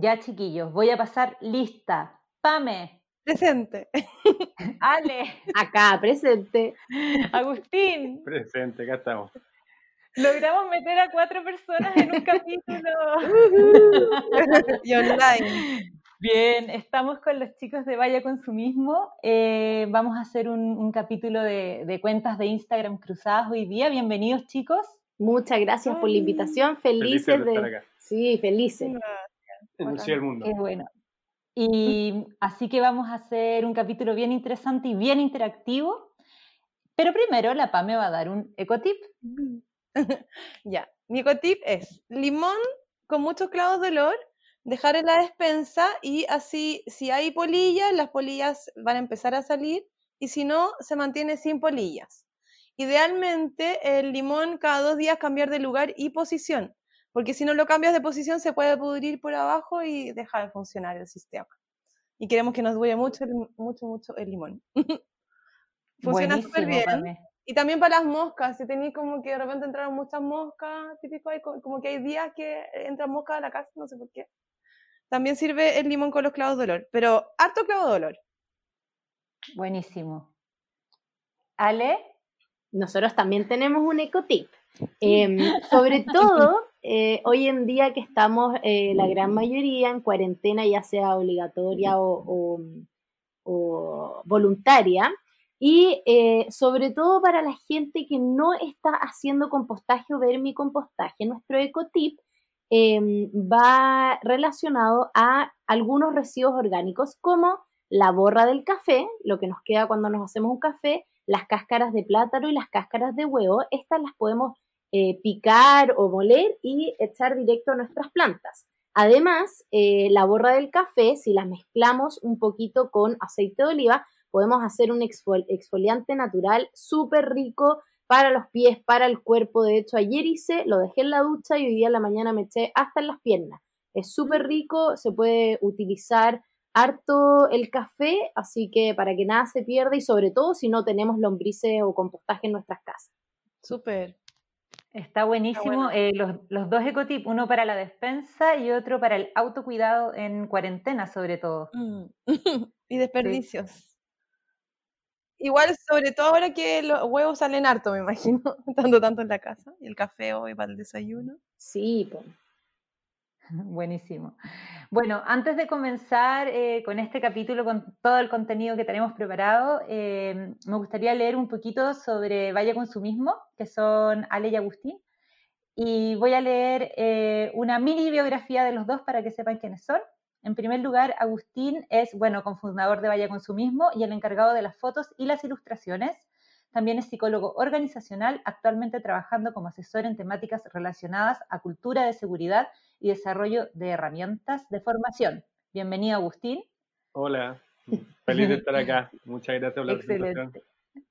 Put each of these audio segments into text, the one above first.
Ya, chiquillos, voy a pasar lista. Pame. Presente. Ale. Acá, presente. Agustín. Presente, acá estamos. Logramos meter a cuatro personas en un capítulo. y online. Bien, estamos con los chicos de Vaya Consumismo. Eh, vamos a hacer un, capítulo de, cuentas de Instagram cruzadas hoy día. Bienvenidos, chicos. Muchas gracias por la invitación. Felices, de. Sí, felices el mundo. Qué bueno. Y así que vamos a hacer un capítulo bien interesante y bien interactivo. Pero primero la PA me va a dar un ecotip. ya, mi ecotip es limón con muchos clavos de olor, dejar en la despensa y así si hay polillas, las polillas van a empezar a salir y si no, se mantiene sin polillas. Idealmente el limón cada dos días cambiar de lugar y posición porque si no lo cambias de posición se puede pudrir por abajo y deja de funcionar el sistema. Y queremos que nos duele mucho, mucho, mucho el limón. Funciona súper bien. Y también para las moscas, si tenéis como que de repente entraron muchas moscas, típico, hay como que hay días que entran moscas a la casa, no sé por qué. También sirve el limón con los clavos de olor, pero harto clavo de olor. Buenísimo. Ale. Nosotros también tenemos un ecotip. Em, sobre todo eh, hoy en día que estamos eh, la gran mayoría en cuarentena, ya sea obligatoria o, voluntaria, y eh, sobre todo para la gente que no está haciendo compostaje o vermicompostaje, nuestro ecotip em, va relacionado a algunos residuos orgánicos como la borra del café, lo que nos queda cuando nos hacemos un café, las cáscaras de plátano y las cáscaras de huevo, estas las podemos eh, picar o moler y echar directo a nuestras plantas. Además, eh, la borra del café, si la mezclamos un poquito con aceite de oliva, podemos hacer un exfoliante natural súper rico para los pies, para el cuerpo. De hecho, ayer hice, lo dejé en la ducha y hoy día en la mañana me eché hasta en las piernas. Es súper rico, se puede utilizar harto el café, así que para que nada se pierda y sobre todo si no tenemos lombrices o compostaje en nuestras casas. Súper. Está buenísimo. Eh, los, dos ecotips, uno para la despensa y otro para el autocuidado en cuarentena, sobre todo. Mm. y desperdicios. Igual, sobre todo ahora que los huevos salen harto, me imagino, tanto tanto en la casa, y el café hoy para el desayuno. Sí, pues. Buenísimo. Bueno, antes de comenzar eh, con este capítulo, con todo el contenido que tenemos preparado, eh, me gustaría leer un poquito sobre Vaya Consumismo, que son Ale y Agustín. Y voy a leer eh, una mini biografía de los dos para que sepan quiénes son. En primer lugar, Agustín es, bueno, cofundador de Vaya Consumismo y el encargado de las fotos y las ilustraciones. También es psicólogo organizacional, actualmente trabajando como asesor en temáticas relacionadas a cultura de seguridad y desarrollo de herramientas de formación. Bienvenido, Agustín. Hola, feliz de estar acá. Muchas gracias por la Excelente.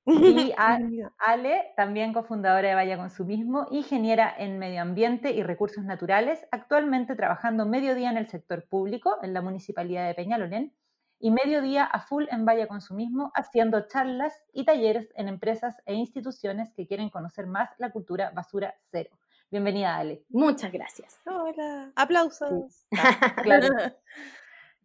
Y Ale, también cofundadora de Vaya Consumismo, ingeniera en medio ambiente y recursos naturales, actualmente trabajando mediodía en el sector público en la municipalidad de Peñalolén y mediodía a full en Vaya Consumismo, haciendo charlas y talleres en empresas e instituciones que quieren conocer más la cultura basura cero. Bienvenida, Ale. Muchas gracias. Hola. Aplausos.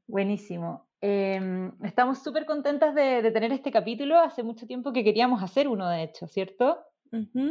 Buenísimo. Em, estamos súper contentas de, tener este capítulo. Hace mucho tiempo que queríamos hacer uno, de hecho, ¿cierto?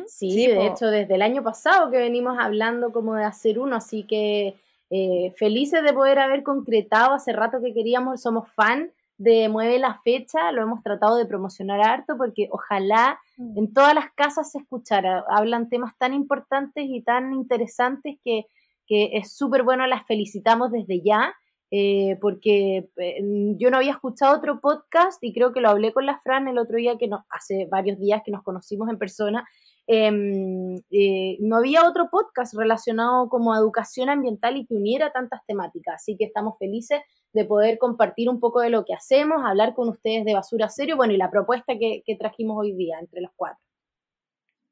Sí, de hecho, desde el año pasado que venimos hablando como de hacer uno, así que eh, felices de poder haber concretado hace rato que queríamos, somos fan de Mueve la Fecha, lo hemos tratado de promocionar harto porque ojalá mm. en todas las casas se escuchara. Hablan temas tan importantes y tan interesantes que, es súper bueno, las felicitamos desde ya. Eh, porque eh, yo no había escuchado otro podcast y creo que lo hablé con la Fran el otro día, que no, hace varios días que nos conocimos en persona, em, eh, no había otro podcast relacionado como educación ambiental y que uniera tantas temáticas. Así que estamos felices de poder compartir un poco de lo que hacemos, hablar con ustedes de basura serio, bueno, y la propuesta que, que trajimos hoy día entre los cuatro.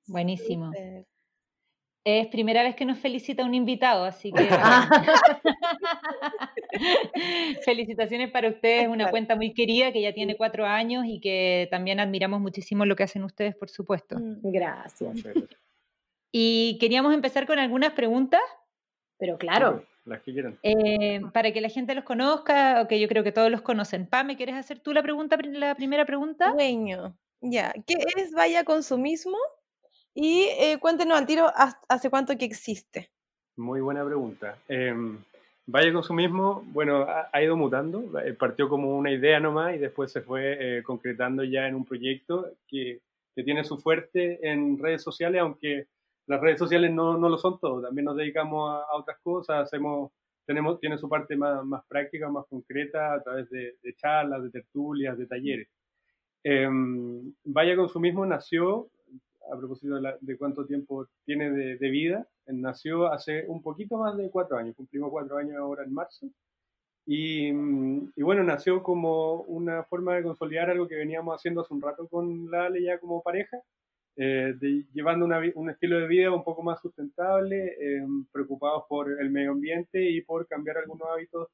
Buenísimo. Es primera vez que nos felicita un invitado, así que felicitaciones para ustedes, una cuenta muy querida que ya tiene cuatro años y que también admiramos muchísimo lo que hacen ustedes, por supuesto. Mm, gracias. Y queríamos empezar con algunas preguntas. Pero claro. Las que quieran. Eh, para que la gente los conozca, o que yo creo que todos los conocen. Pame, ¿quieres hacer tú la pregunta, la primera pregunta? Dueño. Ya, ¿qué es Vaya Consumismo? Y eh, cuéntenos al tiro, ¿hace cuánto que existe? Muy buena pregunta. Eh, Vaya Consumismo, bueno, ha, ido mutando. Eh, partió como una idea nomás y después se fue eh, concretando ya en un proyecto que, que, tiene su fuerte en redes sociales, aunque las redes sociales no, no lo son todo. También nos dedicamos a, otras cosas, hacemos, tenemos, tiene su parte más, más práctica, más concreta, a través de, de charlas, de tertulias, de talleres. Em, Vaya Consumismo nació a propósito de, cuánto tiempo tiene de, vida, nació hace un poquito más de cuatro años, cumplimos cuatro años ahora en marzo. Y, mm, bueno, nació como una forma de consolidar algo que veníamos haciendo hace un rato con la Ale ya como pareja, eh, llevando un estilo de vida un poco más sustentable, eh, preocupados por el medio ambiente y por cambiar algunos hábitos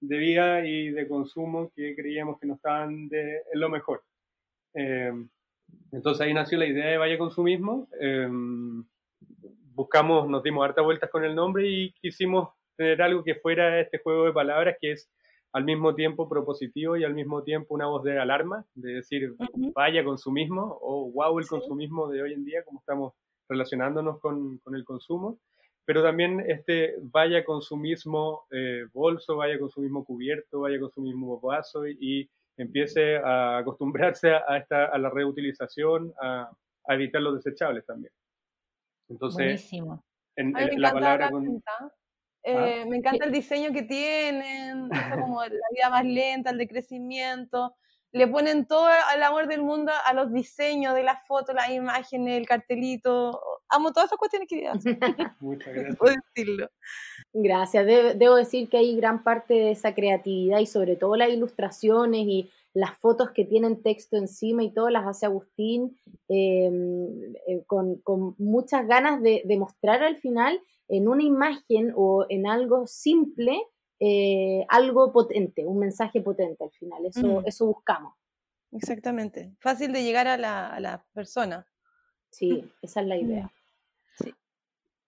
de vida y de consumo que creíamos que no estaban de, en lo mejor. Eh, entonces ahí nació la idea de Vaya Consumismo. Em, buscamos, nos dimos hartas vueltas con el nombre y quisimos tener algo que fuera este juego de palabras que es al mismo tiempo propositivo y al mismo tiempo una voz de alarma, de decir vaya consumismo o wow el consumismo de hoy en día, como estamos relacionándonos con, con el consumo, pero también este vaya consumismo eh, bolso, vaya consumismo cubierto, vaya consumismo vaso y empiece a acostumbrarse a, esta, a la reutilización, a, evitar los desechables también. Entonces, En, la palabra... ¿Ah? Eh, me encanta el diseño que tienen, como la vida más lenta, el decrecimiento. Le ponen todo el amor del mundo a los diseños de las fotos, las imágenes, el cartelito. Amo todas esas cuestiones que hacen. Muchas gracias. Puedo decirlo. Gracias. debo decir que hay gran parte de esa creatividad y sobre todo las ilustraciones y las fotos que tienen texto encima y todo las hace Agustín em, eh, con, muchas ganas de, mostrar al final en una imagen o en algo simple eh, algo potente, un mensaje potente al final. Eso, mm. eso buscamos. Exactamente. Fácil de llegar a la, a la persona. Sí, esa es la idea.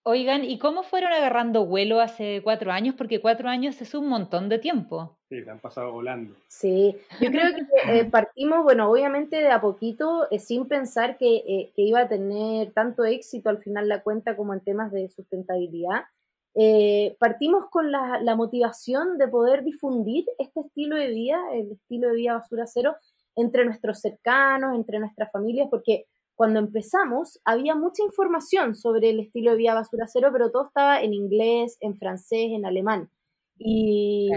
Oigan, ¿y cómo fueron agarrando vuelo hace cuatro años? Porque cuatro años es un montón de tiempo. Sí, se han pasado volando. Sí, yo creo que eh, partimos, bueno, obviamente de a poquito, eh, sin pensar que, eh, que, iba a tener tanto éxito al final la cuenta como en temas de sustentabilidad. partimos con la, la, motivación de poder difundir este estilo de vida, el estilo de vida basura cero, entre nuestros cercanos, entre nuestras familias, porque cuando empezamos había mucha información sobre el estilo de vida basura cero, pero todo estaba en inglés, en francés, en alemán. Y,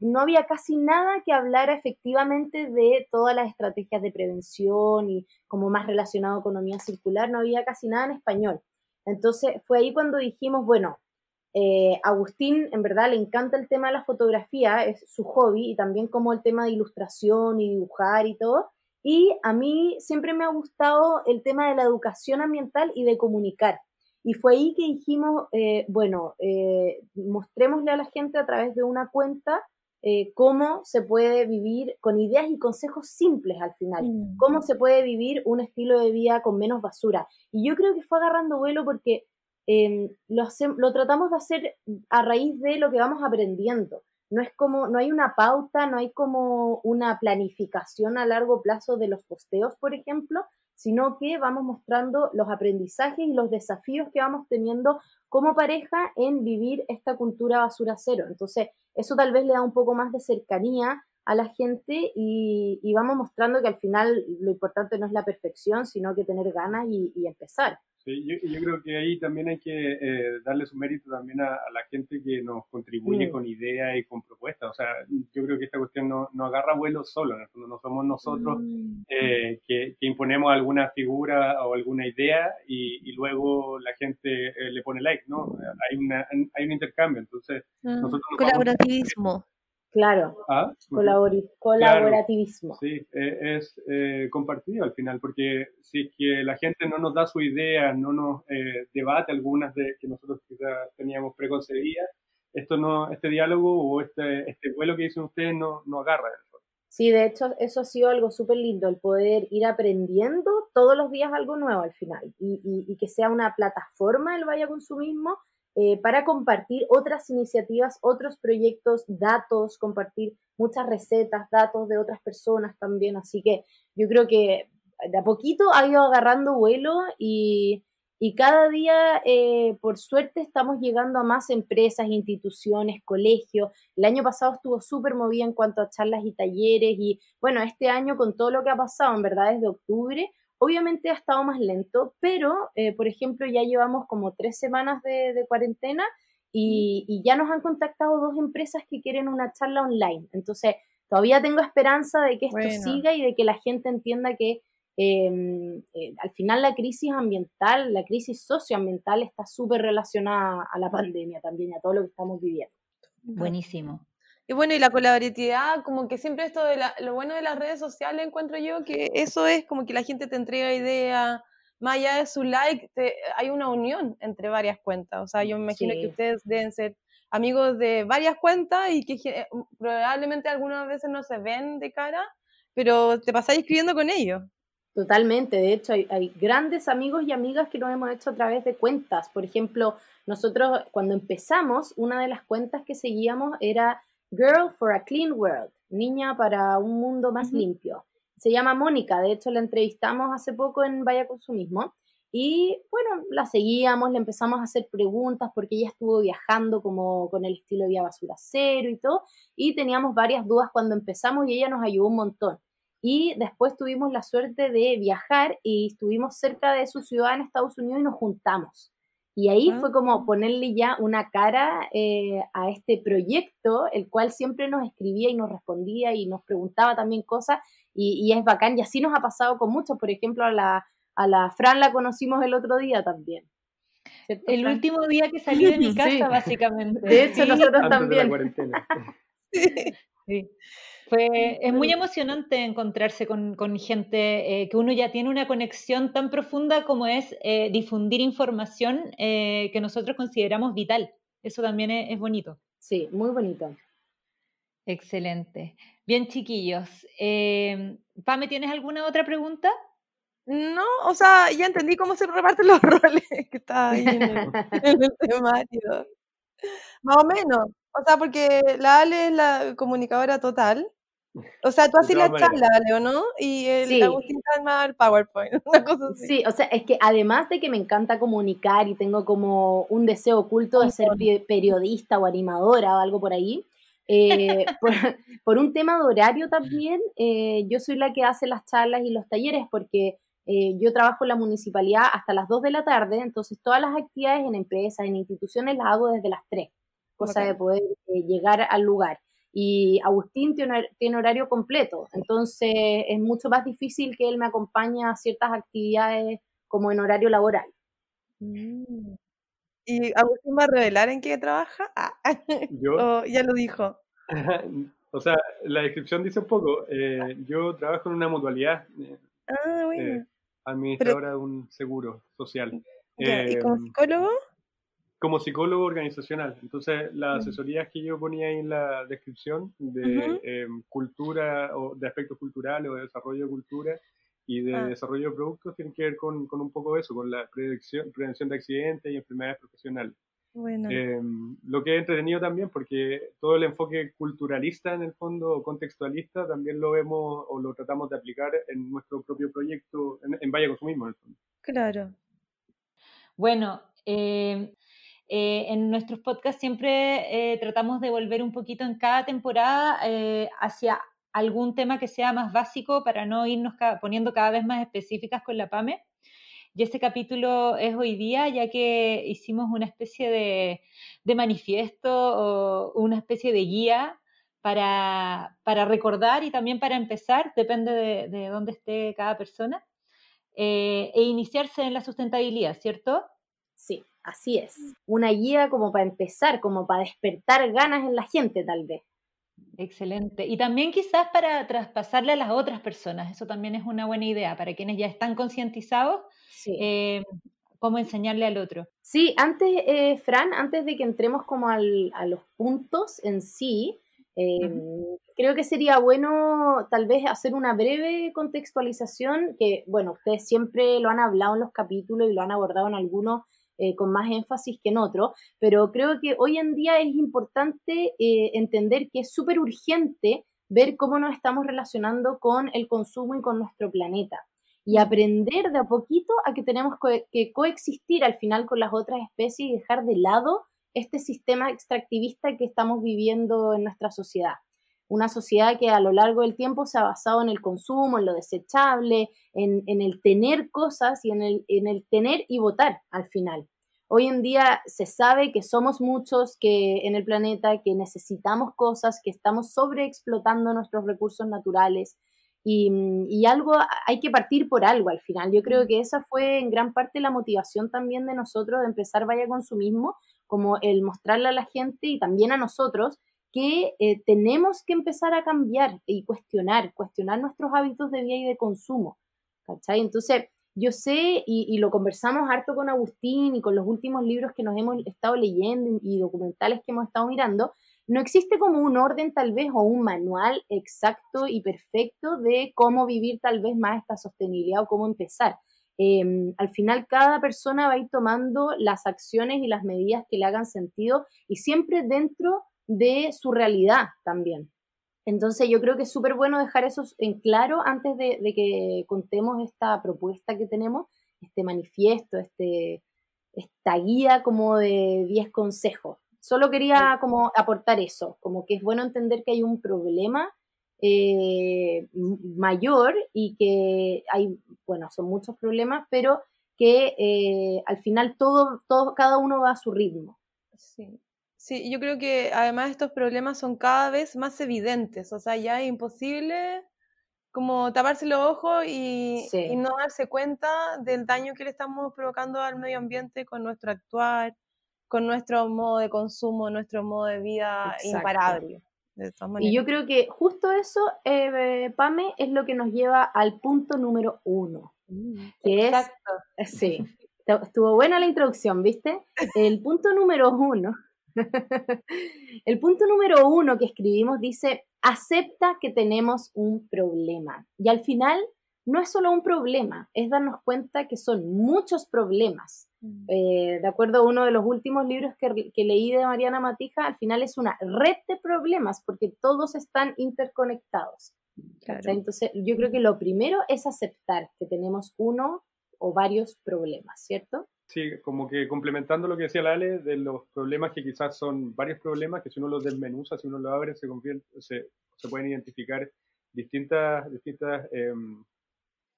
no había casi nada que hablara efectivamente de todas las estrategias de prevención y como más relacionado a economía circular, no había casi nada en español. Entonces fue ahí cuando dijimos, bueno, eh, Agustín en verdad le encanta el tema de la fotografía, es su hobby, y también como el tema de ilustración y dibujar y todo. Y a mí siempre me ha gustado el tema de la educación ambiental y de comunicar. Y fue ahí que dijimos, eh, bueno, eh, mostrémosle a la gente a través de una cuenta eh, cómo se puede vivir con ideas y consejos simples al final, mm. cómo se puede vivir un estilo de vida con menos basura. Y yo creo que fue agarrando vuelo porque em, lo, lo tratamos de hacer a raíz de lo que vamos aprendiendo no es como, no hay una pauta, no hay como una planificación a largo plazo de los posteos, por ejemplo, sino que vamos mostrando los aprendizajes y los desafíos que vamos teniendo como pareja en vivir esta cultura basura cero. Entonces, eso tal vez le da un poco más de cercanía a la gente y, vamos mostrando que al final lo importante no es la perfección, sino que tener ganas y, empezar. Sí, yo, yo, creo que ahí también hay que eh, darle su mérito también a, la gente que nos contribuye mm. con ideas y con propuestas. O sea, yo creo que esta cuestión no, no agarra vuelo solo, en el fondo no somos nosotros mm. eh, que, que, imponemos alguna figura o alguna idea y, y luego la gente eh, le pone like, ¿no? Hay, una, hay un intercambio, entonces ah, nosotros... Colaborativismo. Claro, ¿Ah? colaborativismo. sí, e, es eh, compartido al final, porque si que la gente no nos da su idea, no nos eh, debate algunas de que nosotros quizás teníamos preconcebidas, esto no, este diálogo o este, este vuelo que dicen ustedes no, no agarra. Sí, de hecho, eso ha sido algo súper lindo, el poder ir aprendiendo todos los días algo nuevo al final y, y, y que sea una plataforma el Vaya Consumismo eh, para compartir otras iniciativas, otros proyectos, datos, compartir muchas recetas, datos de otras personas también. Así que yo creo que de a poquito ha ido agarrando vuelo y, y cada día, eh, por suerte, estamos llegando a más empresas, instituciones, colegios. El año pasado estuvo súper movida en cuanto a charlas y talleres y bueno, este año con todo lo que ha pasado, en verdad, desde octubre, Obviamente ha estado más lento, pero, eh, por ejemplo, ya llevamos como tres semanas de, cuarentena y, ya nos han contactado dos empresas que quieren una charla online. Entonces, todavía tengo esperanza de que esto siga y de que la gente entienda que em, eh, al final la crisis ambiental, la crisis socioambiental está súper relacionada a la pandemia también y a todo lo que estamos viviendo. Buenísimo. Y bueno, y la colaboratividad, como que siempre esto de lo bueno de las redes sociales encuentro yo que eso es como que la gente te entrega ideas, más allá de su like, hay una unión entre varias cuentas. O sea, yo me imagino que ustedes deben ser amigos de varias cuentas y que probablemente algunas veces no se ven de cara, pero te pasáis escribiendo con ellos. Totalmente, de hecho hay, hay, grandes amigos y amigas que nos hemos hecho a través de cuentas. Por ejemplo, nosotros cuando empezamos, una de las cuentas que seguíamos era Girl for a Clean World, Niña para un mundo más limpio. Se llama Mónica, de hecho la entrevistamos hace poco en Vaya Consumismo y bueno, la seguíamos, le empezamos a hacer preguntas porque ella estuvo viajando como con el estilo Vía Basura Cero y todo y teníamos varias dudas cuando empezamos y ella nos ayudó un montón. Y después tuvimos la suerte de viajar y estuvimos cerca de su ciudad en Estados Unidos y nos juntamos. Y ahí fue como ponerle ya una cara eh, a este proyecto, el cual siempre nos escribía y nos respondía y nos preguntaba también cosas, y, es bacán. Y así nos ha pasado con muchos. Por ejemplo, a la, a la Fran la conocimos el otro día también. El último día que salí de mi casa, básicamente. De hecho, nosotros también. sí. Fue, es muy emocionante encontrarse con, con gente eh, que uno ya tiene una conexión tan profunda como es eh, difundir información eh, que nosotros consideramos vital. Eso también es, bonito. Sí, muy bonito. Excelente. Bien, chiquillos. Pame, ¿tienes alguna otra pregunta? No, o sea, ya entendí cómo se reparten los roles que está ahí en el, en el temario. Más o menos. O sea, porque la Ale es la comunicadora total o sea, tú haces la charla, Leo, ¿no? Y el sí. Agustín el PowerPoint, una cosa así. Sí, o sea, es que además de que me encanta comunicar y tengo como un deseo oculto de ser periodista o animadora o algo por ahí, eh, por, un tema de horario también, eh, yo soy la que hace las charlas y los talleres porque eh, yo trabajo en la municipalidad hasta las 2 de la tarde, entonces todas las actividades en empresas, en instituciones las hago desde las 3, cosa de poder llegar al lugar y Agustín tiene, horario completo, entonces es mucho más difícil que él me acompañe a ciertas actividades como en horario laboral. Mm. ¿Y Agustín va a revelar en qué trabaja? Ah, ¿Yo? ya lo dijo. o sea, la descripción dice un poco. Eh, yo trabajo en una mutualidad. Eh, ah, bueno. Eh, administradora de un seguro social. ¿Y como psicólogo? Como psicólogo organizacional. Entonces, las asesorías que yo ponía ahí en la descripción de em, cultura o de aspectos culturales o de desarrollo de cultura y de ah. desarrollo de productos tienen que ver con, con, un poco de eso, con la prevención, prevención de accidentes y enfermedades profesionales. Bueno. Em, lo que he entretenido también, porque todo el enfoque culturalista en el fondo, contextualista, también lo vemos o lo tratamos de aplicar en nuestro propio proyecto, en, en Valle Consumismo, en el fondo. Claro. Bueno, eh, eh, en nuestros podcasts siempre eh, tratamos de volver un poquito en cada temporada eh, hacia algún tema que sea más básico para no irnos poniendo cada vez más específicas con la PAME. y ese capítulo es hoy día, ya que hicimos una especie de, de manifiesto o una especie de guía para, para, recordar y también para empezar, depende de, de dónde esté cada persona, eh, e iniciarse en la sustentabilidad, ¿cierto? Sí, así es. Una guía como para empezar, como para despertar ganas en la gente tal vez. Excelente. Y también quizás para traspasarle a las otras personas, eso también es una buena idea, para quienes ya están concientizados, eh, cómo enseñarle al otro. Sí, antes, eh, Fran, antes de que entremos como al, a los puntos en sí, eh, creo que sería bueno tal vez hacer una breve contextualización, que bueno, ustedes siempre lo han hablado en los capítulos y lo han abordado en algunos eh, con más énfasis que en otro, pero creo que hoy en día es importante eh, entender que es súper urgente ver cómo nos estamos relacionando con el consumo y con nuestro planeta y aprender de a poquito a que tenemos que coexistir al final con las otras especies y dejar de lado este sistema extractivista que estamos viviendo en nuestra sociedad una sociedad que a lo largo del tiempo se ha basado en el consumo, en lo desechable, en, el tener cosas y en el, en el tener y votar al final. Hoy en día se sabe que somos muchos que en el planeta, que necesitamos cosas, que estamos sobreexplotando nuestros recursos naturales y, y, algo hay que partir por algo al final. Yo creo que esa fue en gran parte la motivación también de nosotros de empezar Vaya Consumismo, como el mostrarle a la gente y también a nosotros que eh, tenemos que empezar a cambiar y cuestionar, cuestionar nuestros hábitos de vida y de consumo. ¿cachai? Entonces, yo sé, y, lo conversamos harto con Agustín y con los últimos libros que nos hemos estado leyendo y documentales que hemos estado mirando, no existe como un orden tal vez o un manual exacto y perfecto de cómo vivir tal vez más esta sostenibilidad o cómo empezar. Em, al final cada persona va a ir tomando las acciones y las medidas que le hagan sentido y siempre dentro de su realidad también. Entonces yo creo que es súper bueno dejar eso en claro antes de, que contemos esta propuesta que tenemos, este manifiesto, este, esta guía como de 10 consejos. Solo quería como aportar eso, como que es bueno entender que hay un problema eh, mayor y que hay, bueno, son muchos problemas, pero que eh, al final todo, todo, cada uno va a su ritmo. Sí. Sí, yo creo que además estos problemas son cada vez más evidentes, o sea, ya es imposible como taparse los ojos y, no darse cuenta del daño que le estamos provocando al medio ambiente con nuestro actuar, con nuestro modo de consumo, nuestro modo de vida imparable. y yo creo que justo eso, eh, Pame, es lo que nos lleva al punto número uno, mm, que Exacto. es, sí, estuvo buena la introducción, ¿viste? El punto número uno El punto número uno que escribimos dice, acepta que tenemos un problema. Y al final no es solo un problema, es darnos cuenta que son muchos problemas. Mm. Eh, de acuerdo a uno de los últimos libros que, leí de Mariana Matija, al final es una red de problemas porque todos están interconectados. Entonces, yo creo que lo primero es aceptar que tenemos uno o varios problemas, ¿cierto? Sí, como que complementando lo que decía Lale, de los problemas que quizás son varios problemas, que si uno los desmenuza, si uno los abre, se, se, se pueden identificar distintas, distintas, em,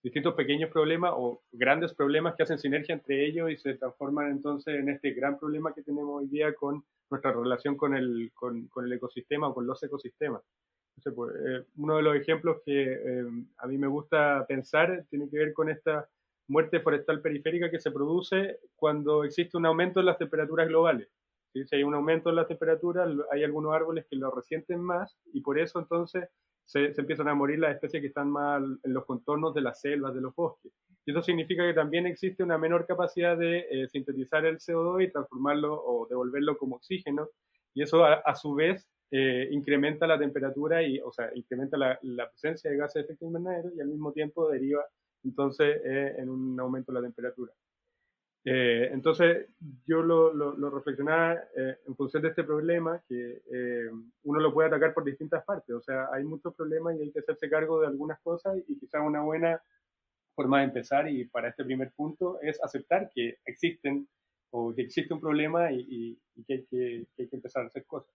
distintos pequeños problemas o grandes problemas que hacen sinergia entre ellos y se transforman entonces en este gran problema que tenemos hoy día con nuestra relación con el, con, con el ecosistema o con los ecosistemas. Entonces, pues, eh, uno de los ejemplos que em, a mí me gusta pensar tiene que ver con esta muerte forestal periférica que se produce cuando existe un aumento en las temperaturas globales. Si hay un aumento en las temperaturas, hay algunos árboles que lo resienten más y por eso entonces se, empiezan a morir las especies que están más en los contornos de las selvas, de los bosques. Y eso significa que también existe una menor capacidad de eh, sintetizar el CO2 y transformarlo o devolverlo como oxígeno. Y eso a, su vez eh, incrementa la temperatura y, o sea, incrementa la, la, presencia de gases de efecto invernadero y al mismo tiempo deriva entonces eh, en un aumento de la temperatura. Eh, entonces yo lo, lo, reflexionaba eh, en función de este problema, que uno lo puede atacar por distintas partes, o sea, hay muchos problemas y hay que hacerse cargo de algunas cosas y quizás una buena forma de empezar y para este primer punto es aceptar que existen o que existe un problema y, que, hay que, que, hay que empezar a hacer cosas.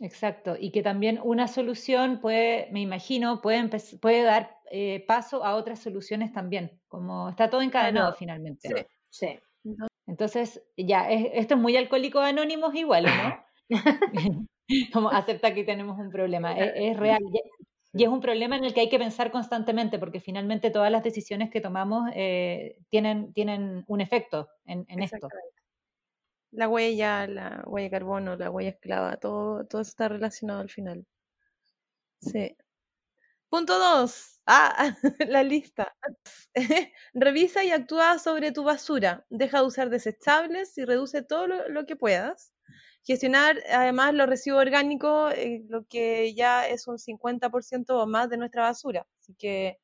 Exacto, y que también una solución puede, me imagino, puede, puede dar eh, paso a otras soluciones también, como está todo encadenado finalmente. Sí, Entonces, ya, esto es muy alcohólico anónimos igual, ¿no? como acepta que tenemos un problema, es, real. Y es un problema en el que hay que pensar constantemente, porque finalmente todas las decisiones que tomamos eh, tienen, tienen un efecto en, en esto la huella, la huella de carbono, la huella esclava, todo, todo está relacionado al final. Sí. Punto dos. Ah, la lista. Revisa y actúa sobre tu basura. Deja de usar desechables y reduce todo lo, que puedas. Gestionar además los residuos orgánicos, eh, lo que ya es un 50% o más de nuestra basura. Así que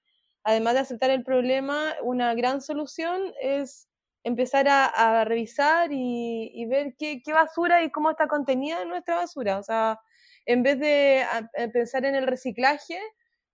además de aceptar el problema, una gran solución es empezar a, revisar y, ver qué, basura y cómo está contenida en nuestra basura. O sea, en vez de pensar en el reciclaje,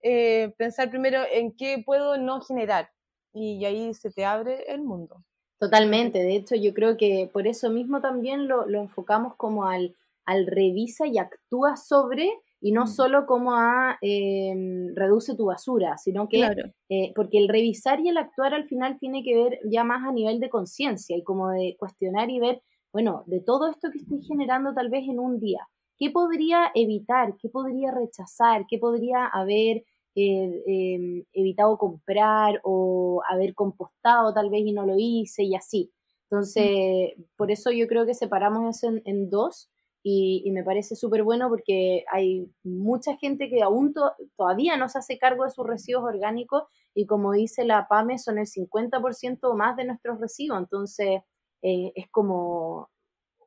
eh, pensar primero en qué puedo no generar. Y, ahí se te abre el mundo. Totalmente, de hecho yo creo que por eso mismo también lo, lo enfocamos como al, al revisa y actúa sobre y no mm. solo como a em, reduce tu basura, sino que, eh, porque el revisar y el actuar al final tiene que ver ya más a nivel de conciencia y como de cuestionar y ver, bueno, de todo esto que estoy generando tal vez en un día, ¿qué podría evitar? ¿Qué podría rechazar? ¿Qué podría haber eh, em, evitado comprar o haber compostado tal vez y no lo hice y así? Entonces, por eso yo creo que separamos eso en dos y, me parece súper bueno porque hay mucha gente que aún todavía no se hace cargo de sus residuos orgánicos y como dice la PAME son el 50% o más de nuestros residuos, entonces eh, es como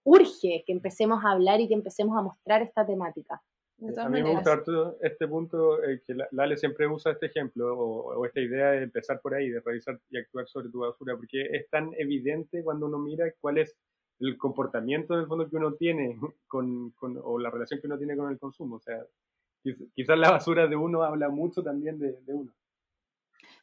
urge que empecemos a hablar y que empecemos a mostrar esta temática. A mí me gusta este punto, eh, que Lale siempre usa este ejemplo o, esta idea de empezar por ahí, de revisar y actuar sobre tu basura, porque es tan evidente cuando uno mira cuál es el comportamiento del fondo que uno tiene con, o la relación que uno tiene con el consumo. O sea, quizás la basura de uno habla mucho también de, uno.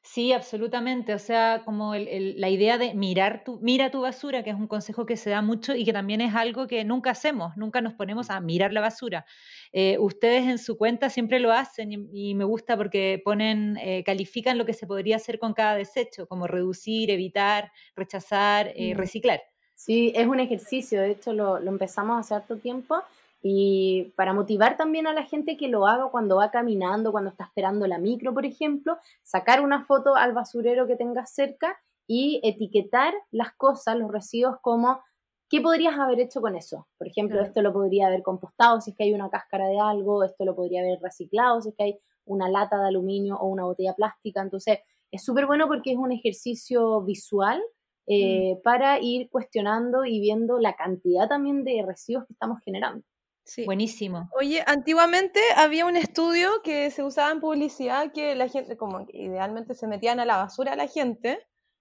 Sí, absolutamente. O sea, como la idea de mirar tu, mira tu basura, que es un consejo que se da mucho y que también es algo que nunca hacemos, nunca nos ponemos a mirar la basura. Eh, ustedes en su cuenta siempre lo hacen y, me gusta porque ponen, eh, califican lo que se podría hacer con cada desecho, como reducir, evitar, rechazar, eh, mm. reciclar. Sí, es un ejercicio, de hecho lo, empezamos hace harto tiempo y para motivar también a la gente que lo haga cuando va caminando, cuando está esperando la micro, por ejemplo, sacar una foto al basurero que tengas cerca y etiquetar las cosas, los residuos como ¿qué podrías haber hecho con eso? Por ejemplo, esto lo podría haber compostado si es que hay una cáscara de algo, esto lo podría haber reciclado si es que hay una lata de aluminio o una botella plástica. Entonces, es súper bueno porque es un ejercicio visual Mm. Eh, para ir cuestionando y viendo la cantidad también de residuos que estamos generando. Sí. Buenísimo. Oye, antiguamente había un estudio que se usaba en publicidad que la gente, como idealmente se metían a la basura a la gente,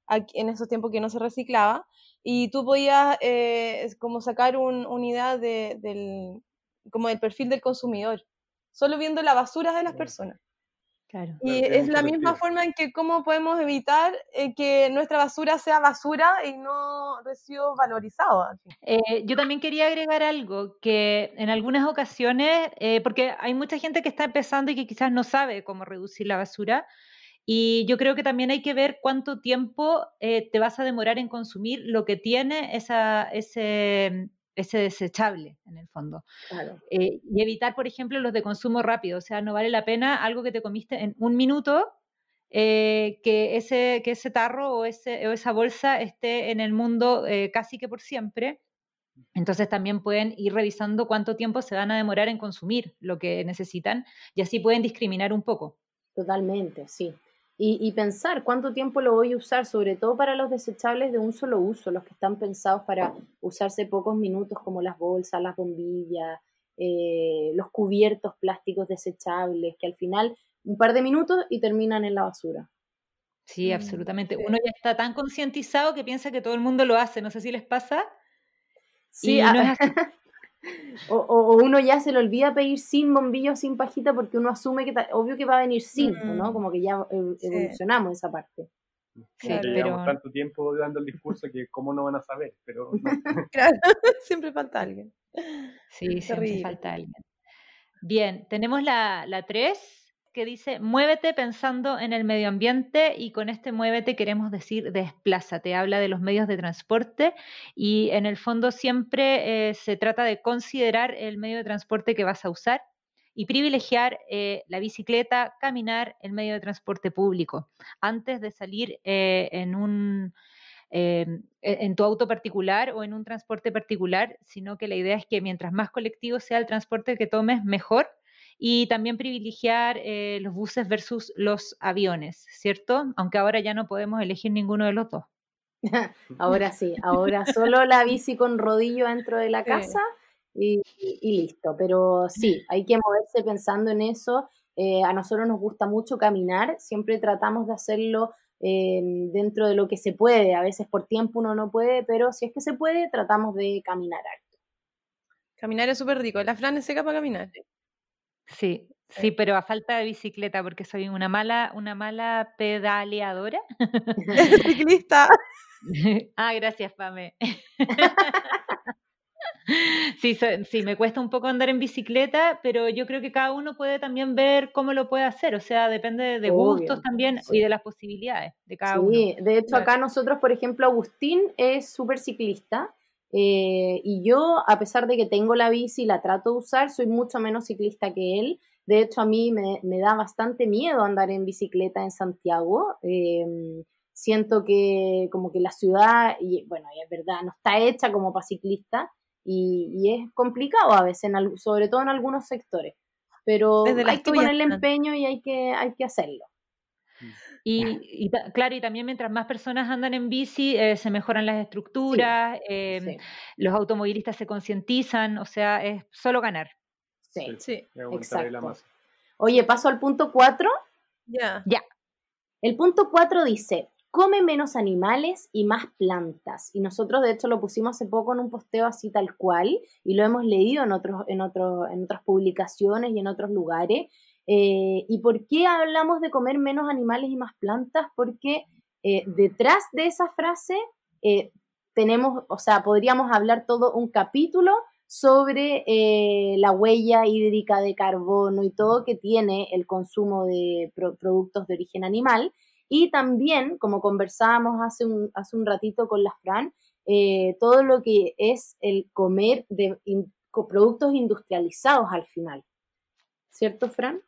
en esos tiempos que no se reciclaba, y tú podías eh, como sacar un, una idea de, del, como del perfil del consumidor, solo viendo la basura de las personas. Y es la misma forma en que cómo podemos evitar eh, que nuestra basura sea basura y no residuos valorizados. Eh, yo también quería agregar algo, que en algunas ocasiones, eh, porque hay mucha gente que está empezando y que quizás no sabe cómo reducir la basura, y yo creo que también hay que ver cuánto tiempo te vas a demorar en consumir lo que tiene esa, ese, ese desechable en el fondo. Eh, y evitar, por ejemplo, los de consumo rápido. O sea, no vale la pena algo que te comiste en un minuto, eh, que, ese, que ese tarro o, ese, o esa bolsa esté en el mundo eh, casi que por siempre. Entonces también pueden ir revisando cuánto tiempo se van a demorar en consumir lo que necesitan y así pueden discriminar un poco. Totalmente, sí y, pensar cuánto tiempo lo voy a usar, sobre todo para los desechables de un solo uso, los que están pensados para usarse pocos minutos, como las bolsas, las bombillas, eh, los cubiertos plásticos desechables, que al final un par de minutos y terminan en la basura. Sí, mm, absolutamente. Uno ya está tan concientizado que piensa que todo el mundo lo hace. No sé si les pasa. Sí, no es así. O, uno ya se le olvida pedir sin bombillo, sin pajita, porque uno asume que, obvio que va a venir sin, ¿no? Mm. Como que ya evolucionamos esa parte. Sí, pero... tanto tiempo dando el discurso que cómo no van a saber, pero... claro, siempre falta alguien. Sí, siempre falta alguien. Bien, tenemos la 3 que dice, muévete pensando en el medio ambiente y con este muévete queremos decir desplázate. Habla de los medios de transporte y en el fondo siempre eh, se trata de considerar el medio de transporte que vas a usar y privilegiar eh, la bicicleta, caminar, el medio de transporte público, antes de salir eh, en un... en tu auto particular o en un transporte particular, sino que la idea es que mientras más colectivo sea el transporte que tomes, mejor, y también privilegiar eh, los buses versus los aviones, ¿cierto? Aunque ahora ya no podemos elegir ninguno de los dos. ahora sí, ahora solo la bici con rodillo dentro de la casa y, listo. Pero sí, hay que moverse pensando en eso. Eh, a nosotros nos gusta mucho caminar, siempre tratamos de hacerlo eh, dentro de lo que se puede. A veces por tiempo uno no puede, pero si es que se puede, tratamos de caminar harto. Caminar es súper rico. La Fran es seca para caminar. Sí, sí, pero a falta de bicicleta, porque soy una mala, una mala pedaleadora. Ciclista. ah, gracias, Pame. Sí, sí, me cuesta un poco andar en bicicleta, pero yo creo que cada uno puede también ver cómo lo puede hacer, o sea, depende de gustos también y de las posibilidades de cada uno. Sí, de hecho acá nosotros, por ejemplo, Agustín es súper ciclista eh, y yo, a pesar de que tengo la bici y la trato de usar, soy mucho menos ciclista que él. De hecho, a mí me, da bastante miedo andar en bicicleta en Santiago. Em, siento que como que la ciudad, y bueno, es verdad, no está hecha como para ciclista y, es complicado a veces, sobre todo en algunos sectores. Pero hay que ponerle empeño y hay que, hay que hacerlo. Y, claro, y también mientras más personas andan en bici, eh, se mejoran las estructuras, em, los automovilistas se concientizan, o sea, es solo ganar. Sí, sí. Exacto. Oye, paso al punto 4. Ya. Ya. El punto 4 dice, come menos animales y más plantas. Y nosotros de hecho lo pusimos hace poco en un posteo así tal cual y lo hemos leído en, otros, en, otros, en otras publicaciones y en otros lugares. Eh, ¿Y por qué hablamos de comer menos animales y más plantas? Porque eh, detrás de esa frase eh, tenemos, o sea, podríamos hablar todo un capítulo sobre la huella hídrica de carbono y todo que tiene el consumo de productos de origen animal. Y también, como conversábamos hace un, hace un ratito con la Fran, todo lo que es el comer de productos industrializados al final. ¿Cierto, Fran?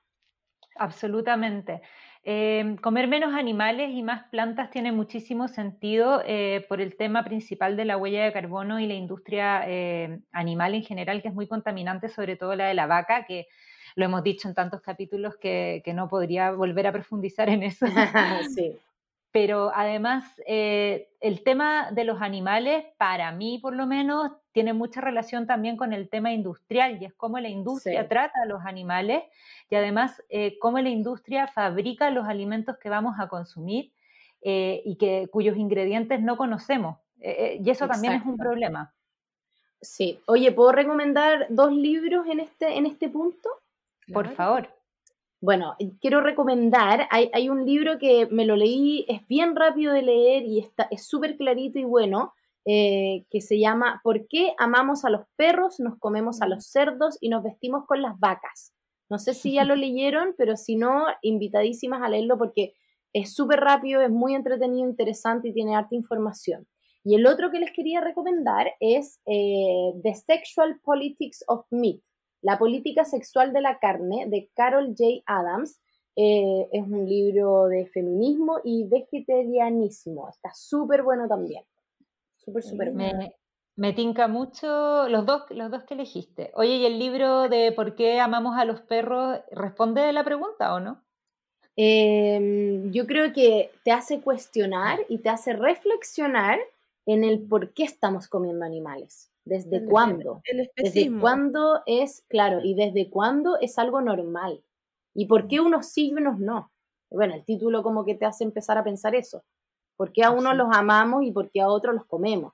Absolutamente. Em, comer menos animales y más plantas tiene muchísimo sentido eh, por el tema principal de la huella de carbono y la industria eh, animal en general, que es muy contaminante, sobre todo la de la vaca, que lo hemos dicho en tantos capítulos que, que no podría volver a profundizar en eso. sí. Pero además, eh, el tema de los animales, para mí por lo menos, tiene mucha relación también con el tema industrial y es cómo la industria trata a los animales y además eh, cómo la industria fabrica los alimentos que vamos a consumir eh, y que, cuyos ingredientes no conocemos. y eso también es un problema. Sí. Oye, ¿puedo recomendar dos libros en este, en este punto? Por favor. Bueno, quiero recomendar, hay, un libro que me lo leí, es bien rápido de leer y está, es súper clarito y bueno, eh, que se llama ¿Por qué amamos a los perros, nos comemos a los cerdos y nos vestimos con las vacas? No sé si ya lo leyeron, pero si no, invitadísimas a leerlo porque es súper rápido, es muy entretenido, interesante y tiene harta información. Y el otro que les quería recomendar es eh, The Sexual Politics of Meat la política sexual de la carne de Carol J. Adams eh, es un libro de feminismo y vegetarianismo. Está súper bueno también. Súper, súper bueno. Me, tinca mucho los dos, los dos que elegiste. Oye, ¿y el libro de por qué amamos a los perros responde a la pregunta o no? Em, yo creo que te hace cuestionar y te hace reflexionar en el por qué estamos comiendo animales. ¿Desde cuándo? ¿Desde cuándo es, claro, y desde cuándo es algo normal? ¿Y por qué unos sí y unos no? Bueno, el título como que te hace empezar a pensar eso. ¿Por qué a unos los amamos y por qué a otros los comemos?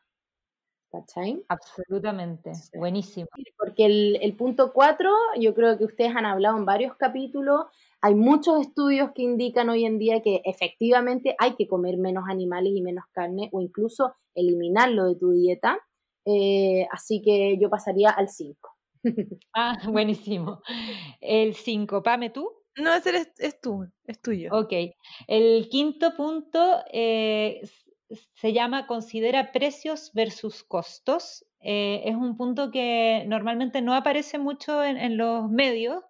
¿Cachai? Absolutamente, buenísimo. Porque el, el punto cuatro, yo creo que ustedes han hablado en varios capítulos, hay muchos estudios que indican hoy en día que efectivamente hay que comer menos animales y menos carne o incluso eliminarlo de tu dieta eh, así que yo pasaría al 5. Ah, buenísimo. El 5, Pame, ¿tú? No, ese es, tú, es tuyo. Ok. El quinto punto eh, se llama considera precios versus costos. Eh, es un punto que normalmente no aparece mucho en, los medios,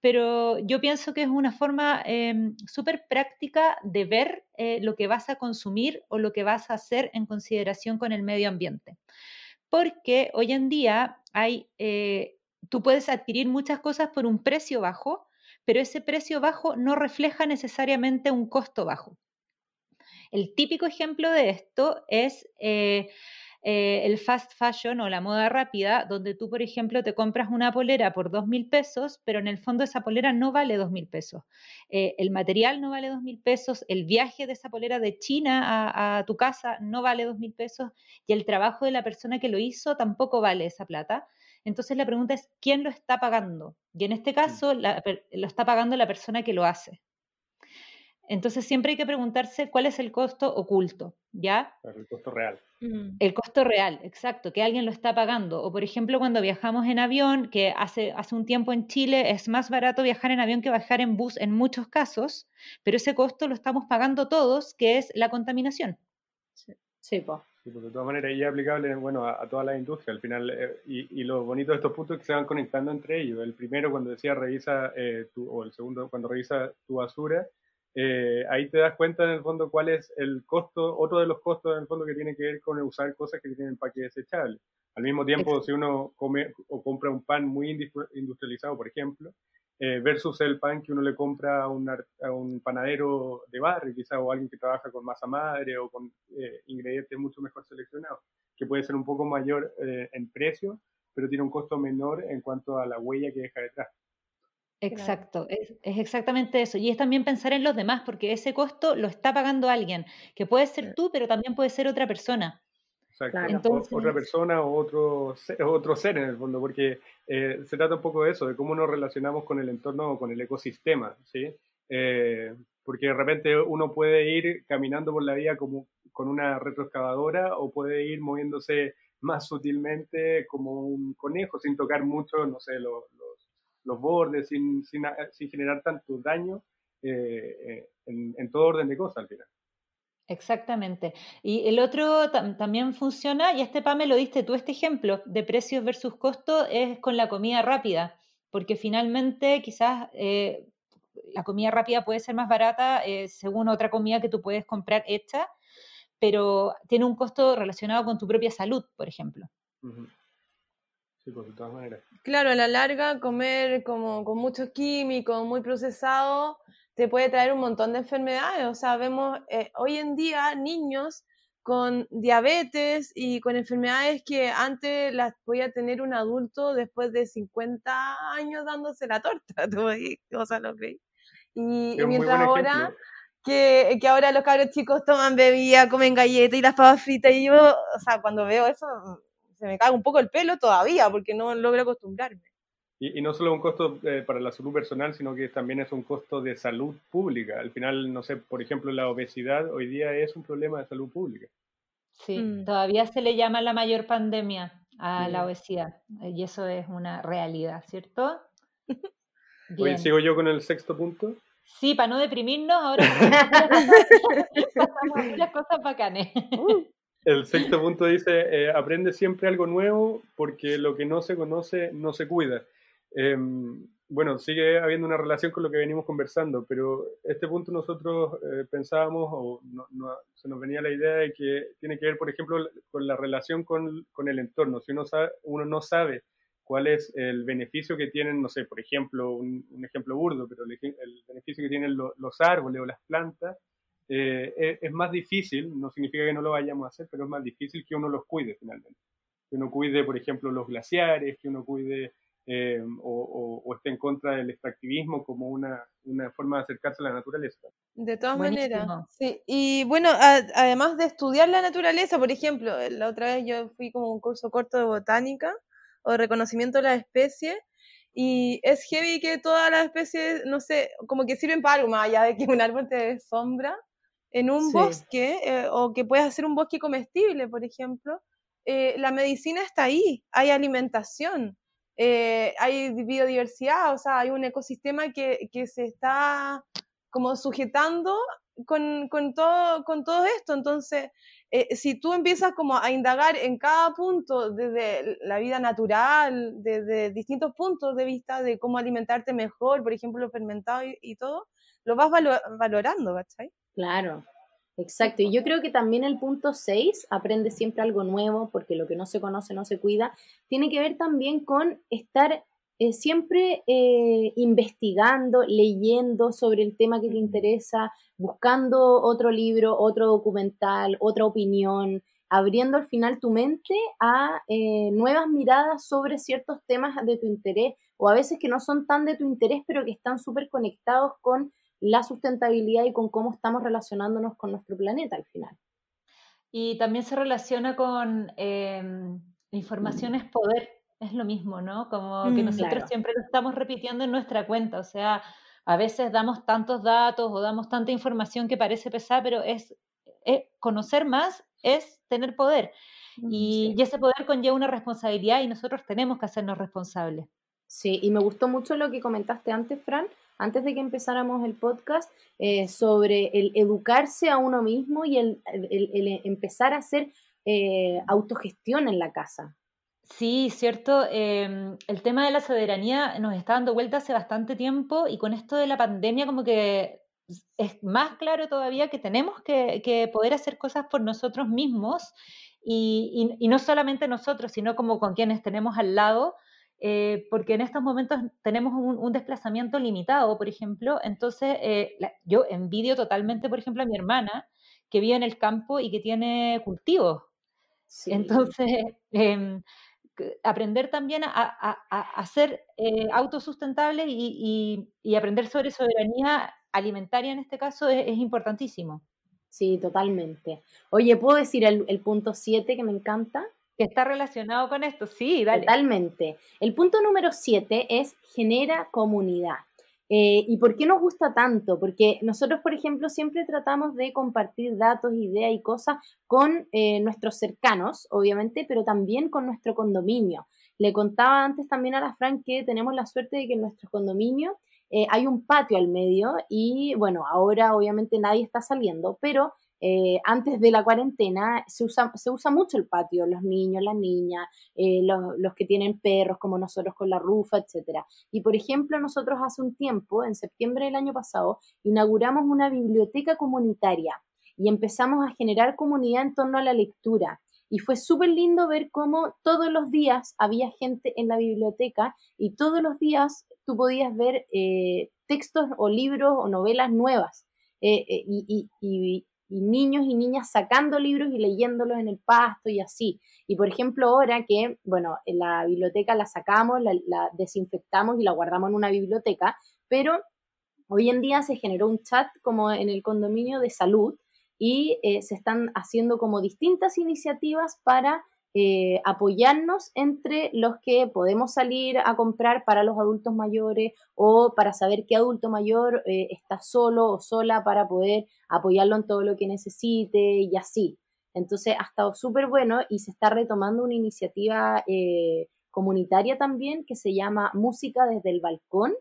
pero yo pienso que es una forma em, súper práctica de ver eh, lo que vas a consumir o lo que vas a hacer en consideración con el medio ambiente. Porque hoy en día hay, tú puedes adquirir muchas cosas por un precio bajo, pero ese precio bajo no refleja necesariamente un costo bajo. El típico ejemplo de esto es eh, eh, el fast fashion o la moda rápida, donde tú, por ejemplo, te compras una polera por dos mil pesos, pero en el fondo esa polera no vale dos mil pesos. Eh, el material no vale dos mil pesos, el viaje de esa polera de China a, tu casa no vale dos mil pesos y el trabajo de la persona que lo hizo tampoco vale esa plata. Entonces la pregunta es, ¿quién lo está pagando? Y en este caso lo está pagando la persona que lo hace. Entonces siempre hay que preguntarse cuál es el costo oculto, ¿ya? El costo real. Mm. El costo real, exacto, que alguien lo está pagando. O por ejemplo, cuando viajamos en avión, que hace, hace un tiempo en Chile es más barato viajar en avión que viajar en bus en muchos casos, pero ese costo lo estamos pagando todos, que es la contaminación. Sí, sí pues de todas maneras, y es aplicable bueno, a, toda la industria al final. Eh, y, lo bonito de estos puntos es que se van conectando entre ellos. El primero, cuando decía revisa, eh, tu, o el segundo, cuando revisa tu basura, eh, ahí te das cuenta en el fondo cuál es el costo, otro de los costos en el fondo que tiene que ver con usar cosas que tienen empaque desechable. Al mismo tiempo, si uno come o compra un pan muy industrializado, por ejemplo, eh, versus el pan que uno le compra a un, a un panadero de barrio, quizá, o alguien que trabaja con masa madre o con eh, ingredientes mucho mejor seleccionados, que puede ser un poco mayor en precio, pero tiene un costo menor en cuanto a la huella que deja detrás. Exacto, es, es, exactamente eso. Y es también pensar en los demás, porque ese costo lo está pagando alguien, que puede ser tú, pero también puede ser otra persona. Exacto. Otra persona o otro, otro ser en el fondo, porque eh, se trata un poco de eso, de cómo nos relacionamos con el entorno o con el ecosistema, ¿sí? Eh, porque de repente uno puede ir caminando por la vía como con una retroexcavadora o puede ir moviéndose más sutilmente como un conejo sin tocar mucho, no sé, los, los, bordes, sin, sin, sin, generar tanto daño eh, en, en todo orden de cosas al final. Exactamente. Y el otro también funciona, y este PAME lo diste tú, este ejemplo de precios versus costo es con la comida rápida, porque finalmente quizás eh, la comida rápida puede ser más barata eh, según otra comida que tú puedes comprar hecha, pero tiene un costo relacionado con tu propia salud, por ejemplo. Pues, de todas maneras. Claro, a la larga comer como con muchos químicos, muy procesado, te puede traer un montón de enfermedades. O sea, vemos eh, hoy en día niños con diabetes y con enfermedades que antes las podía tener un adulto después de 50 años dándose la torta. o sea, lo que... Y, mientras ahora que, que, ahora los cabros chicos toman bebida, comen galletas y las papas fritas y yo, o sea, cuando veo eso se me cae un poco el pelo todavía porque no logro acostumbrarme. Y, no solo un costo eh, para la salud personal, sino que también es un costo de salud pública. Al final, no sé, por ejemplo, la obesidad hoy día es un problema de salud pública. Sí, mm. todavía se le llama la mayor pandemia a la obesidad y eso es una realidad, ¿cierto? Hoy sigo yo con el sexto punto. Sí, para no deprimirnos, ahora pasamos las cosas bacanes. Uh. El sexto punto dice, eh, aprende siempre algo nuevo porque lo que no se conoce no se cuida. Em, bueno, sigue habiendo una relación con lo que venimos conversando, pero este punto nosotros eh, pensábamos, o se nos venía la idea de que tiene que ver, por ejemplo, con la relación con, con el entorno. Si uno, sabe, uno no sabe cuál es el beneficio que tienen, no sé, por ejemplo, un, ejemplo burdo, pero el, beneficio que tienen los árboles o las plantas, eh, es más difícil, no significa que no lo vayamos a hacer, pero es más difícil que uno los cuide finalmente. Que uno cuide, por ejemplo, los glaciares, que uno cuide eh, o, esté en contra del extractivismo como una, una, forma de acercarse a la naturaleza. De todas maneras, sí. Y bueno, además de estudiar la naturaleza, por ejemplo, la otra vez yo fui como un curso corto de botánica o de reconocimiento de las especies. Y es heavy que todas las especies, no sé, como que sirven para algo más allá de que un árbol te dé sombra en un bosque eh, o que puedas hacer un bosque comestible, por ejemplo. Eh, la medicina está ahí, hay alimentación, eh, hay biodiversidad, o sea, hay un ecosistema que, que se está como sujetando con, con, todo, con todo esto. Entonces, eh, si tú empiezas como a indagar en cada punto desde la vida natural, desde distintos puntos de vista de cómo alimentarte mejor, por ejemplo, lo fermentado y, todo, lo vas valorando, ¿cachai? Claro, exacto. Y yo creo que también el punto 6, aprende siempre algo nuevo, porque lo que no se conoce no se cuida, tiene que ver también con estar eh, siempre eh, investigando, leyendo sobre el tema que te interesa, buscando otro libro, otro documental, otra opinión, abriendo al final tu mente a eh, nuevas miradas sobre ciertos temas de tu interés o a veces que no son tan de tu interés, pero que están súper conectados con la sustentabilidad y con cómo estamos relacionándonos con nuestro planeta al final. Y también se relaciona con em, información es poder es lo mismo, ¿no? Como que mm, nosotros siempre lo estamos repitiendo en nuestra cuenta, o sea, a veces damos tantos datos o damos tanta información que parece pesada, pero es, conocer más es tener poder. Mm, y, y, ese poder conlleva una responsabilidad y nosotros tenemos que hacernos responsables. Sí, y me gustó mucho lo que comentaste antes, Fran, antes de que empezáramos el podcast, eh, sobre el educarse a uno mismo y el, empezar a hacer eh, autogestión en la casa. Sí, cierto. Em, el tema de la soberanía nos está dando vuelta hace bastante tiempo y con esto de la pandemia como que es más claro todavía que tenemos que, poder hacer cosas por nosotros mismos y, no solamente nosotros, sino como con quienes tenemos al lado, eh, porque en estos momentos tenemos un, desplazamiento limitado, por ejemplo. Entonces, eh, yo envidio totalmente, por ejemplo, a mi hermana que vive en el campo y que tiene cultivos. Entonces, em, aprender también a, ser eh, autosustentable y, aprender sobre soberanía alimentaria en este caso es, importantísimo. Sí, totalmente. Oye, ¿puedo decir el, punto 7 que me encanta? Que está relacionado con esto, sí. Totalmente. El punto número 7 es genera comunidad. Eh, ¿Y por qué nos gusta tanto? Porque nosotros, por ejemplo, siempre tratamos de compartir datos, ideas y cosas con eh, nuestros cercanos, obviamente, pero también con nuestro condominio. Le contaba antes también a la Fran que tenemos la suerte de que en nuestro condominio eh, hay un patio al medio y bueno, ahora obviamente nadie está saliendo, pero eh, antes de la cuarentena se usa, se usa mucho el patio, los niños, las niñas, eh, los, que tienen perros como nosotros con la rufa, etc. Y por ejemplo, nosotros hace un tiempo, en septiembre del año pasado, inauguramos una biblioteca comunitaria y empezamos a generar comunidad en torno a la lectura. Y fue súper lindo ver cómo todos los días había gente en la biblioteca y todos los días tú podías ver eh, textos o libros o novelas nuevas. y niños y niñas sacando libros y leyéndolos en el pasto y así. Y por ejemplo, ahora que, bueno, en la biblioteca la sacamos, la, desinfectamos y la guardamos en una biblioteca, pero hoy en día se generó un chat como en el condominio de salud y eh, se están haciendo como distintas iniciativas para eh, apoyarnos entre los que podemos salir a comprar para los adultos mayores o para saber qué adulto mayor eh, está solo o sola para poder apoyarlo en todo lo que necesite y así. Entonces ha estado súper bueno y se está retomando una iniciativa eh, comunitaria también que se llama Música desde el Balcón.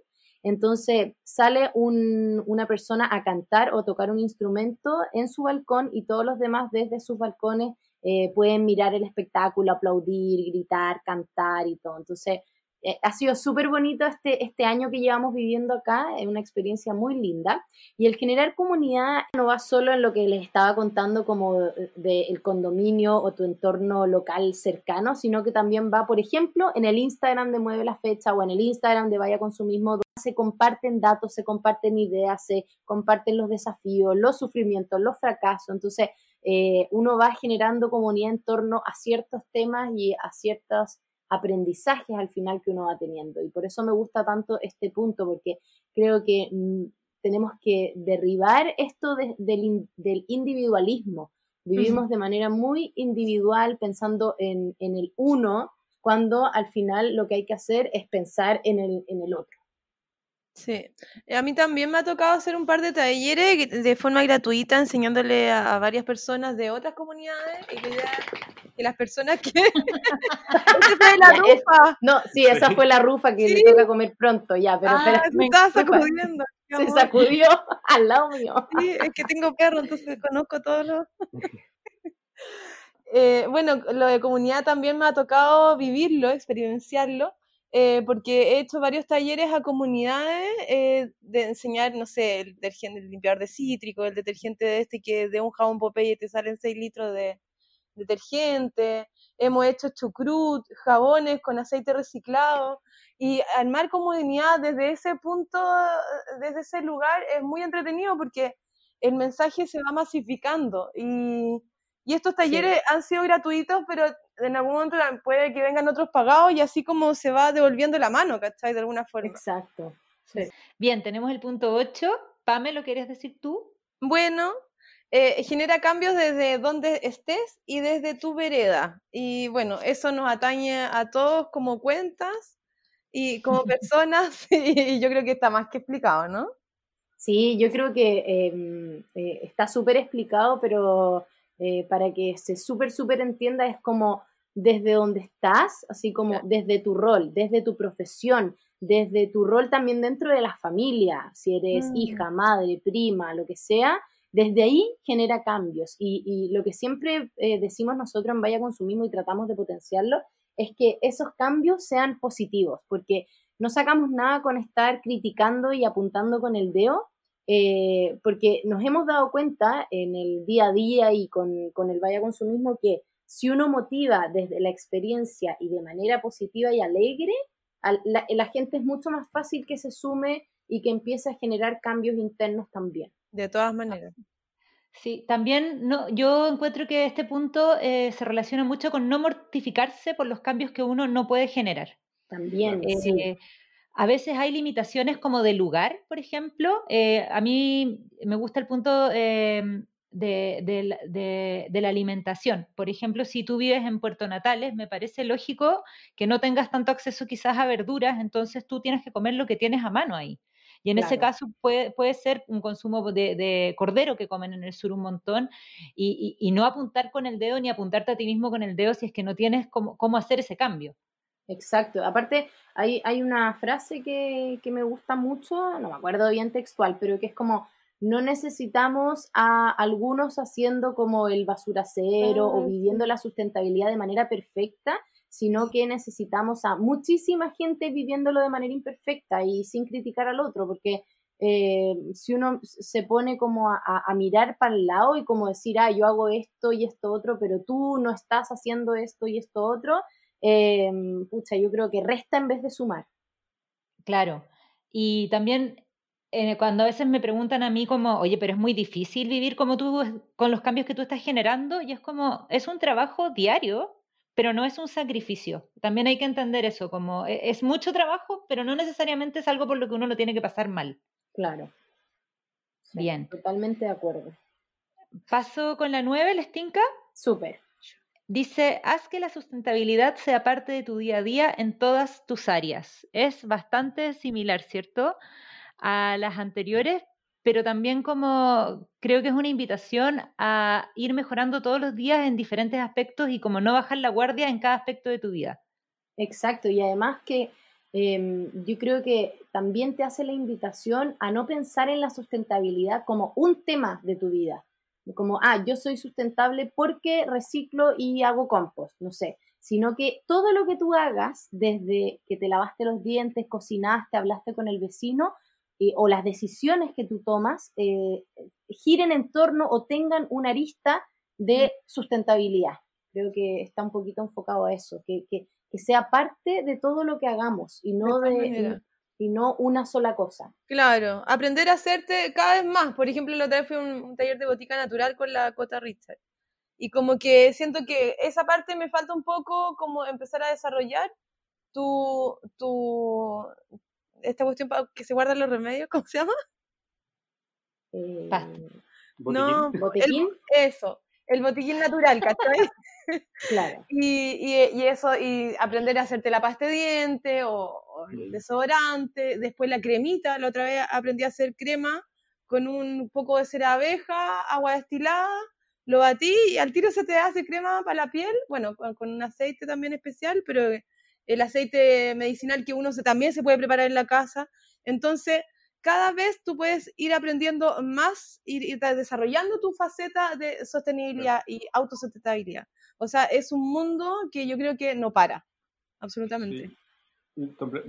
Entonces sale una persona a cantar o tocar un instrumento en su balcón y todos los demás desde sus balcones eh, pueden mirar el espectáculo, aplaudir, gritar, cantar y todo. Entonces, eh, ha sido súper bonito este, este año que llevamos viviendo acá, es una experiencia muy linda. Y el generar comunidad no va solo en lo que les estaba contando como del condominio o tu entorno local cercano, sino que también va, por ejemplo, en el Instagram de Mueve la Fecha o en el Instagram de Vaya Consumismo, se comparten datos, se comparten ideas, se comparten los desafíos, los sufrimientos, los fracasos. Entonces, eh, uno va generando comunidad en torno a ciertos temas y a ciertos aprendizajes al final que uno va teniendo. Y por eso me gusta tanto este punto, porque creo que mm, tenemos que derribar esto del, individualismo. Vivimos de manera muy individual pensando en, el uno, cuando al final lo que hay que hacer es pensar en el otro. Sí, a mí también me ha tocado hacer un par de talleres de forma gratuita enseñándole a, varias personas de otras comunidades y que, las personas que... de la rufa. No, sí, esa fue la rufa que le toca comer pronto, ya, pero, ah, me estaba sacudiendo. Se sacudió al lado mío. Sí, es que tengo perro, entonces conozco todos los... Eh, bueno, lo de comunidad también me ha tocado vivirlo, experienciarlo, eh, porque he hecho varios talleres a comunidades eh, de enseñar, no sé, el detergente, el limpiador de cítrico, el detergente de este que de un jabón Popeye te salen 6 litros de detergente, hemos hecho chucrut, jabones con aceite reciclado, y armar comunidad desde ese punto, desde ese lugar, es muy entretenido porque el mensaje se va masificando. Y y estos talleres han sido gratuitos, pero en algún momento puede que vengan otros pagados y así como se va devolviendo la mano, ¿cachai? De alguna forma. Exacto. Bien, tenemos el punto 8. Pame, ¿lo querías decir tú? Bueno, eh, genera cambios desde donde estés y desde tu vereda. Y bueno, eso nos atañe a todos como cuentas y como personas y yo creo que está más que explicado, ¿no? Sí, yo creo que em, eh, está súper explicado, pero eh, para que se súper, súper entienda, es como desde donde estás, así como desde tu rol, desde tu profesión, desde tu rol también dentro de la familia, si eres mm. hija, madre, prima, lo que sea, desde ahí genera cambios. Y, lo que siempre eh, decimos nosotros en Vaya Consumismo y tratamos de potenciarlo, es que esos cambios sean positivos, porque no sacamos nada con estar criticando y apuntando con el dedo, eh, porque nos hemos dado cuenta en el día a día y con, con el Vaya Consumismo que si uno motiva desde la experiencia y de manera positiva y alegre, la, la, gente es mucho más fácil que se sume y que empiece a generar cambios internos también. De todas maneras. Sí, también no, yo encuentro que este punto eh, se relaciona mucho con no mortificarse por los cambios que uno no puede generar. También, sí. Eh, a veces hay limitaciones como de lugar, por ejemplo. Eh, a mí me gusta el punto em, de, la alimentación. Por ejemplo, si tú vives en Puerto Natales, me parece lógico que no tengas tanto acceso quizás a verduras, entonces tú tienes que comer lo que tienes a mano ahí. Y en ese caso puede, puede, ser un consumo de, cordero que comen en el sur un montón y, no apuntar con el dedo ni apuntarte a ti mismo con el dedo si es que no tienes cómo hacer ese cambio. Exacto. Aparte, hay, hay una frase que, que, me gusta mucho, no me acuerdo bien textual, pero que es como, no necesitamos a algunos haciendo como el basuracero o viviendo la sustentabilidad de manera perfecta, sino que necesitamos a muchísima gente viviéndolo de manera imperfecta y sin criticar al otro, porque eh, si uno se pone como a, a, mirar para el lado y como decir, ah, yo hago esto y esto otro, pero tú no estás haciendo esto y esto otro, eh, pucha, yo creo que resta en vez de sumar. Claro. Y también eh, cuando a veces me preguntan a mí como, oye, pero es muy difícil vivir como tú, con los cambios que tú estás generando, y es como, es un trabajo diario, pero no es un sacrificio. También hay que entender eso, como e, es mucho trabajo, pero no necesariamente es algo por lo que uno lo tiene que pasar mal. Claro. Bien. Totalmente de acuerdo. ¿Paso con la nueve, Lestinka? Súper. Dice, haz que la sustentabilidad sea parte de tu día a día en todas tus áreas. Es bastante similar, ¿cierto? A las anteriores, pero también como creo que es una invitación a ir mejorando todos los días en diferentes aspectos y como no bajar la guardia en cada aspecto de tu vida. Exacto, y además que em, yo creo que también te hace la invitación a no pensar en la sustentabilidad como un tema de tu vida, como, ah, yo soy sustentable porque reciclo y hago compost, no sé, sino que todo lo que tú hagas, desde que te lavaste los dientes, cocinaste, hablaste con el vecino, eh, o las decisiones que tú tomas, eh, giren en torno o tengan una arista de sustentabilidad. Creo que está un poquito enfocado a eso, que, que, que sea parte de todo lo que hagamos y no de, y no una sola cosa. Claro, aprender a hacerte cada vez más. Por ejemplo, la otra vez fui a un, taller de botica natural con la Cota Richard. Y como que siento que esa parte me falta un poco como empezar a desarrollar tu, tu esta cuestión que se guardan los remedios, ¿cómo se llama? Eh, no, ¿Botiquín? eso, el botiquín natural, ¿cachai? claro. Y, y, eso, y aprender a hacerte la pasta de diente o, el desodorante, después la cremita, la otra vez aprendí a hacer crema con un poco de cera abeja, agua destilada, lo batí y al tiro se te hace crema para la piel, bueno, con, un aceite también especial, pero el aceite medicinal que uno se, también se puede preparar en la casa. Entonces, cada vez tú puedes ir aprendiendo más, ir, ir desarrollando tu faceta de sostenibilidad y autosustentabilidad. O sea, es un mundo que yo creo que no para, absolutamente.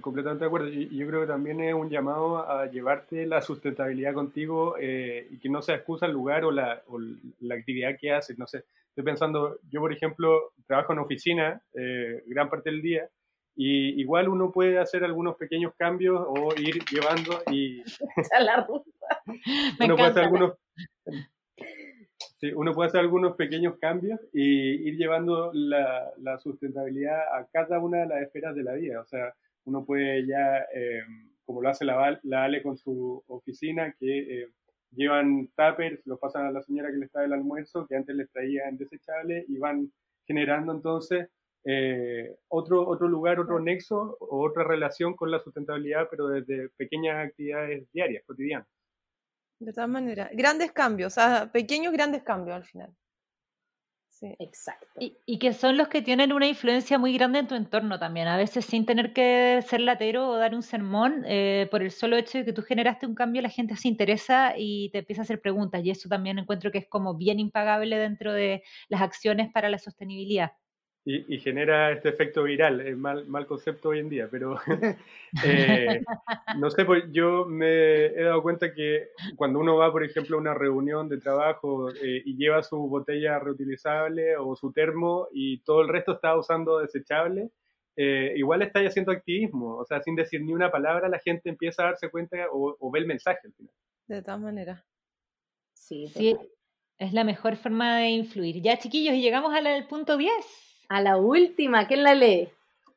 Completamente de acuerdo. Y yo creo que también es un llamado a llevarte la sustentabilidad contigo eh, y que no sea excusa el lugar o la, o la actividad que haces. No sé, estoy pensando, yo por ejemplo trabajo en oficina eh, gran parte del día y igual uno puede hacer algunos pequeños cambios o ir llevando y... la Me uno, puede hacer algunos, sí, uno puede hacer algunos pequeños cambios y ir llevando la, la, sustentabilidad a cada una de las esferas de la vida. O sea, uno puede ya, eh, como lo hace la, la, Ale con su oficina, que eh, llevan tuppers, los pasan a la señora que les trae el almuerzo, que antes les traían desechables y van generando entonces eh, otro, otro lugar, otro nexo o otra relación con la sustentabilidad, pero desde pequeñas actividades diarias, cotidianas. De todas maneras, grandes cambios, o sea, pequeños grandes cambios al final. Sí. Exacto. Y, que son los que tienen una influencia muy grande en tu entorno también, a veces sin tener que ser latero o dar un sermón, eh, por el solo hecho de que tú generaste un cambio, la gente se interesa y te empieza a hacer preguntas, y eso también encuentro que es como bien impagable dentro de las acciones para la sostenibilidad y, genera este efecto viral. Es mal, mal concepto hoy en día, pero eh, no sé, pues yo me he dado cuenta que cuando uno va, por ejemplo, a una reunión de trabajo eh, y lleva su botella reutilizable o su termo y todo el resto está usando desechable, eh, igual está haciendo activismo, o sea, sin decir ni una palabra, la gente empieza a darse cuenta o, ve el mensaje al final. De todas maneras. Sí, sí, es la mejor forma de influir. Ya, chiquillos, y llegamos al punto 10. A la última, ¿quién la lee?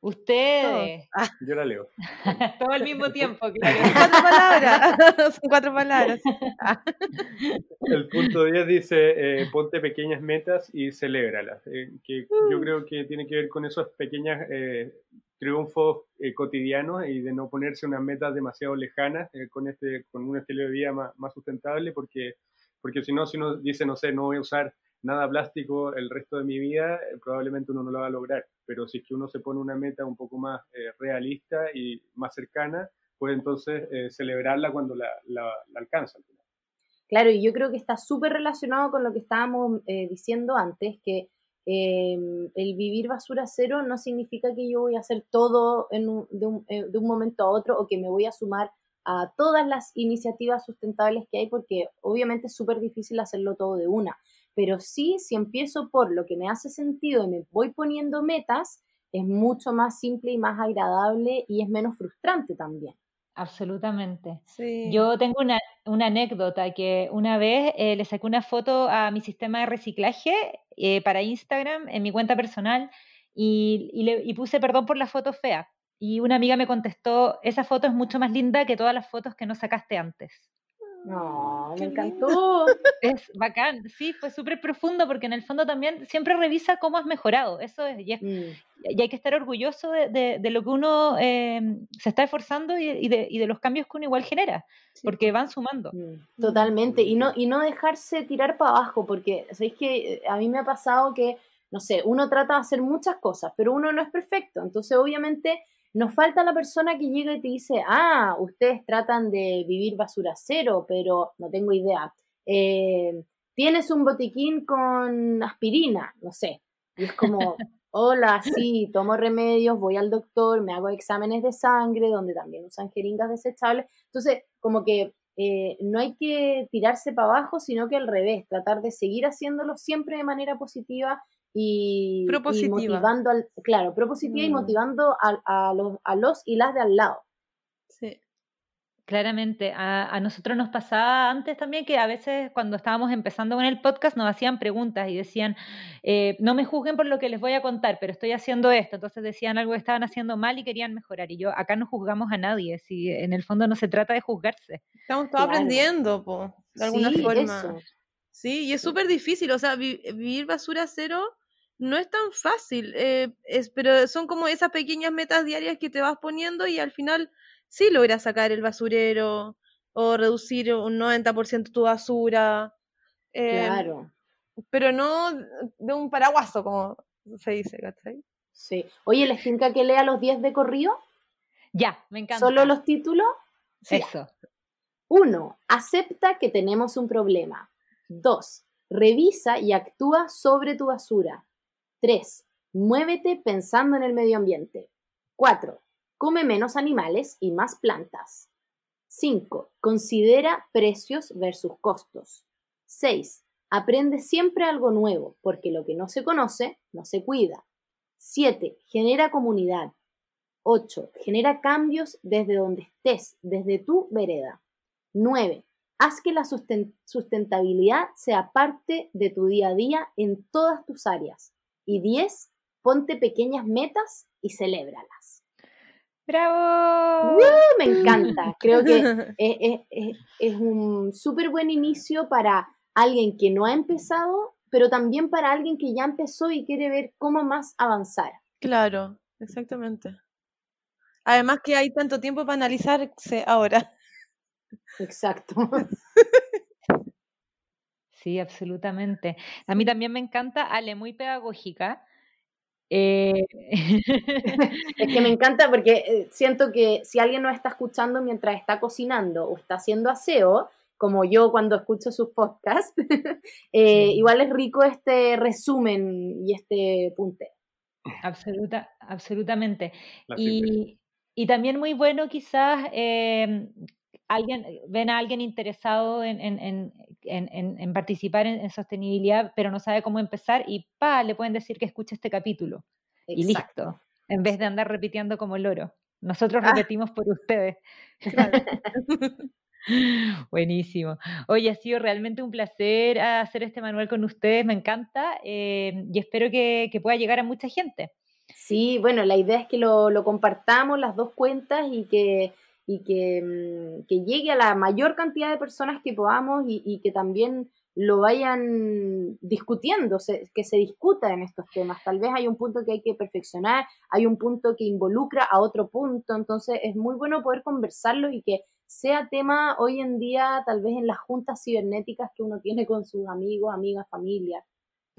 Ustedes. Ah. Yo la leo. Todo al mismo tiempo, claro. cuatro palabras. Son cuatro palabras. El punto 10 dice, eh, ponte pequeñas metas y celébralas. Eh, que yo uh. creo que tiene que ver con esos pequeños eh, triunfos cotidianos y de no ponerse unas metas demasiado lejanas con, este, con un estilo de vida más, más sustentable, porque, porque si no, si uno dice, no sé, no voy a usar nada plástico el resto de mi vida, eh, probablemente uno no lo va a lograr. Pero si es que uno se pone una meta un poco más eh, realista y más cercana, puede entonces eh, celebrarla cuando la, la, alcanza. Claro, y yo creo que está súper relacionado con lo que estábamos diciendo antes, que em, el vivir basura cero no significa que yo voy a hacer todo de, un, de un momento a otro o que me voy a sumar a todas las iniciativas sustentables que hay, porque obviamente es súper difícil hacerlo todo de una pero sí, si empiezo por lo que me hace sentido y me voy poniendo metas, es mucho más simple y más agradable y es menos frustrante también. Absolutamente. Yo tengo una, anécdota que una vez eh, le saqué una foto a mi sistema de reciclaje eh, para Instagram en mi cuenta personal y, le, y puse perdón por la foto fea. Y una amiga me contestó, esa foto es mucho más linda que todas las fotos que no sacaste antes. No, me encantó. Es bacán, sí, fue súper profundo porque en el fondo también siempre revisa cómo has mejorado. Eso es, y, mm. hay que estar orgulloso de, lo que uno em, se está esforzando y, de, los cambios que uno igual genera, porque van sumando. Mm, totalmente, y no, y no dejarse tirar para abajo, porque sabéis que eh, a mí me ha pasado que, no sé, uno trata de hacer muchas cosas, pero uno no es perfecto, entonces obviamente nos falta la persona que llega y te dice, ah, ustedes tratan de vivir basura cero, pero no tengo idea. Eh, Tienes un botiquín con aspirina, no sé. Y es como, hola, sí, tomo remedios, voy al doctor, me hago exámenes de sangre, donde también usan jeringas desechables. Entonces, como que eh, no hay que tirarse para abajo, sino que al revés, tratar de seguir haciéndolo siempre de manera positiva y, motivando, al, claro, propositiva y mm. motivando a, a, los, a los y las de al lado. Sí. Claramente, a, nosotros nos pasaba antes también que a veces cuando estábamos empezando con el podcast nos hacían preguntas y decían, eh, no me juzguen por lo que les voy a contar, pero estoy haciendo esto. Entonces decían algo que estaban haciendo mal y querían mejorar. Y yo, acá no juzgamos a nadie, si en el fondo no se trata de juzgarse. Estamos todos aprendiendo, po, de alguna forma. Sí, y es súper difícil, o sea, vivir basura cero no es tan fácil, eh, es, pero son como esas pequeñas metas diarias que te vas poniendo y al final sí logras sacar el basurero o reducir un 90% tu basura. Em, claro. Pero no de un paraguaso, como se dice, ¿cachai? Sí. Oye, ¿les tinca que lea los 10 de corrido? Ya, me encanta. ¿Solo los títulos? Eso. Uno, acepta que tenemos un problema. Dos, revisa y actúa sobre tu basura. Tres, muévete pensando en el medio ambiente. Cuatro, come menos animales y más plantas. Cinco, considera precios versus costos. Seis, aprende siempre algo nuevo, porque lo que no se conoce no se cuida. Siete, genera comunidad. 8. Genera cambios desde donde estés, desde tu vereda. 9. Haz que la sustentabilidad sea parte de tu día a día en todas tus áreas. Y 10. Ponte pequeñas metas y celébralas. ¡Bravo! Me encanta. Creo que es un súper buen inicio para alguien que no ha empezado, pero también para alguien que ya empezó y quiere ver cómo más avanzar. Claro, exactamente. Además que hay tanto tiempo para analizarse ahora. Exacto. Sí, absolutamente. A mí también me encanta Ale, muy pedagógica. Eh, es que me encanta porque eh, siento que si alguien nos está escuchando mientras está cocinando o está haciendo aseo, como yo cuando escucho sus podcasts, eh, igual es rico este resumen y este punte. Absoluta, absolutamente. Y, y también muy bueno quizás em, alguien, ven a alguien interesado en, en, en, en participar en, sostenibilidad, pero no sabe cómo empezar y pa, le pueden decir que escuche este capítulo. Y listo, en vez de andar repitiendo como loro. Nosotros ah. repetimos por ustedes. Buenísimo. Oye, ha sido realmente un placer hacer este manual con ustedes, me encanta em, y espero que, que pueda llegar a mucha gente. Sí, bueno, la idea es que lo, lo compartamos las dos cuentas y que, y que, mm, que, llegue a la mayor cantidad de personas que podamos y, y que también lo vayan discutiendo, que se discuta en estos temas. Tal vez hay un punto que hay que perfeccionar, hay un punto que involucra a otro punto, entonces es muy bueno poder conversarlo y que sea tema hoy en día, tal vez en las juntas cibernéticas que uno tiene con sus amigos, amigas, familia.